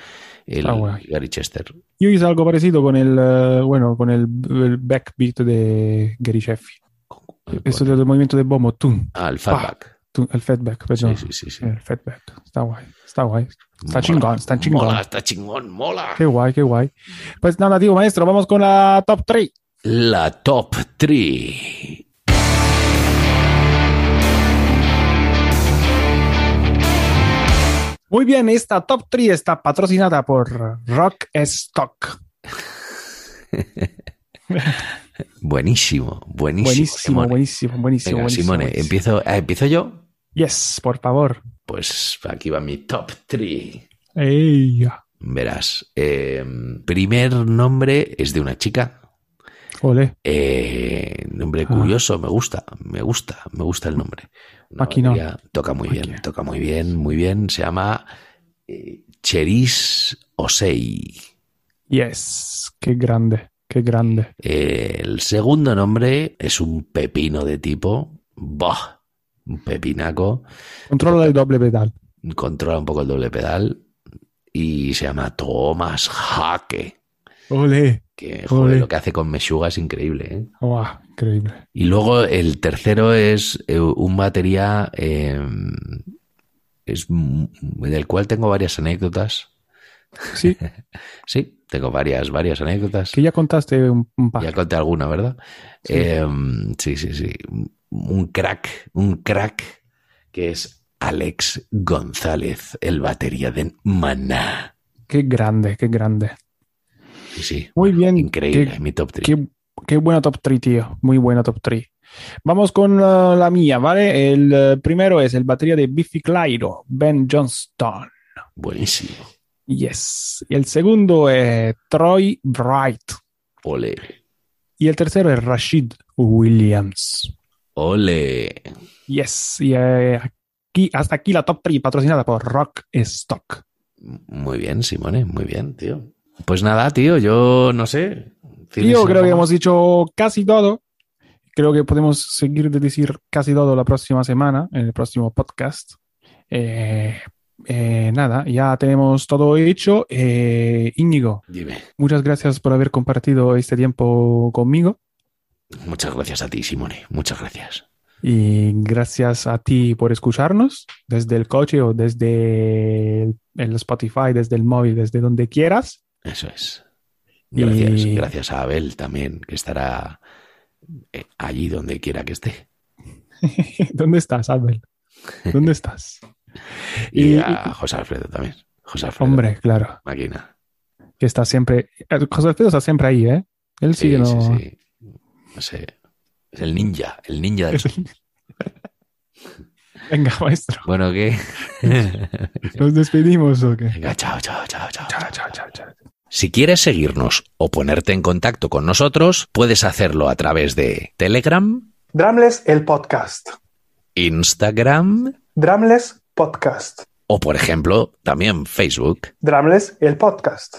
el guay. Gary Chester. Yo hice algo parecido con el, eh, bueno, con el, el backbeat de Gary Sheffield. Eso del movimiento de bombo, tum, Ah, el fatback. tum, el feedback, perdón. Sí, sí, sí, sí. El feedback. Está guay, está guay. Está Mola, chingón, está chingón. Mola, está chingón, mola. Qué guay, qué guay. Pues nada, tío maestro, vamos con la top 3. La top 3. Muy bien, esta top 3 está patrocinada por Rock Stock. Buenísimo, buenísimo. Buenísimo, Simone. buenísimo, buenísimo. Venga, buenísimo, Simone, buenísimo. empiezo, ah, ¿empiezo yo? Yes, por favor. Pues aquí va mi top 3. Ey, Verás, eh, primer nombre es de una chica. Ole. Eh, nombre curioso, me gusta, me gusta, me gusta el nombre. Toca muy bien, toca muy bien, muy bien. Se llama eh, Cheris Osei. Yes, qué grande, qué grande. Eh, el segundo nombre es un pepino de tipo, bah, un pepinaco. Controla el doble pedal. Controla un poco el doble pedal y se llama Thomas Hake. Ole. Que joder, lo que hace con Meshuga es increíble, ¿eh? Increíble. Y luego el tercero es eh, un batería eh, es, del cual tengo varias anécdotas. Sí, Sí, tengo varias, varias anécdotas. que ya contaste un, un par. Ya conté alguna, ¿verdad? Sí. Eh, sí, sí, sí. Un crack, un crack que es Alex González, el batería de Maná. Qué grande, qué grande. Sí, sí. Muy bien. Increíble, Qué, mi top 3. qué, qué buena top 3, tío. Muy buena top 3. Vamos con uh, la mía, ¿vale? El uh, primero es el batería de Biffy Clyro, Ben Johnston. Buenísimo. Yes. Y el segundo es Troy Bright. Ole. Y el tercero es Rashid Williams. Ole. Yes. Y eh, aquí, hasta aquí la top 3 patrocinada por Rock Stock. Muy bien, Simone, muy bien, tío. Pues nada, tío, yo no sé. ¿Tienes Tío, creo que hemos dicho casi todo. Creo que podemos seguir de decir casi todo la próxima semana, en el próximo podcast. Eh, eh, nada, ya tenemos todo hecho. Eh, Íñigo, Dime. muchas gracias por haber compartido este tiempo conmigo. Muchas gracias a ti, Simone. Muchas gracias. Y gracias a ti por escucharnos desde el coche o desde el Spotify, desde el móvil, desde donde quieras. Eso es. Gracias, Y- gracias a Abel también, que estará eh, allí donde quiera que esté. ¿Dónde estás, Abel? ¿Dónde estás? Y, Y- a José Alfredo también. José Alfredo. Hombre, claro, Máquina. que está siempre. eh, José Alfredo está siempre ahí, ¿eh? Él sí, Sí, no. sí, sí. No sé. Es el ninja, el ninja del... Venga, maestro. Bueno, ¿qué? ¿Nos despedimos o qué? Venga, chao, chao, chao, chao. Chao, chao, chao, chao. Si quieres seguirnos o ponerte en contacto con nosotros, puedes hacerlo a través de Telegram, Dramles el podcast. Instagram Dramles podcast. o, por ejemplo, también Facebook. Dramles el podcast.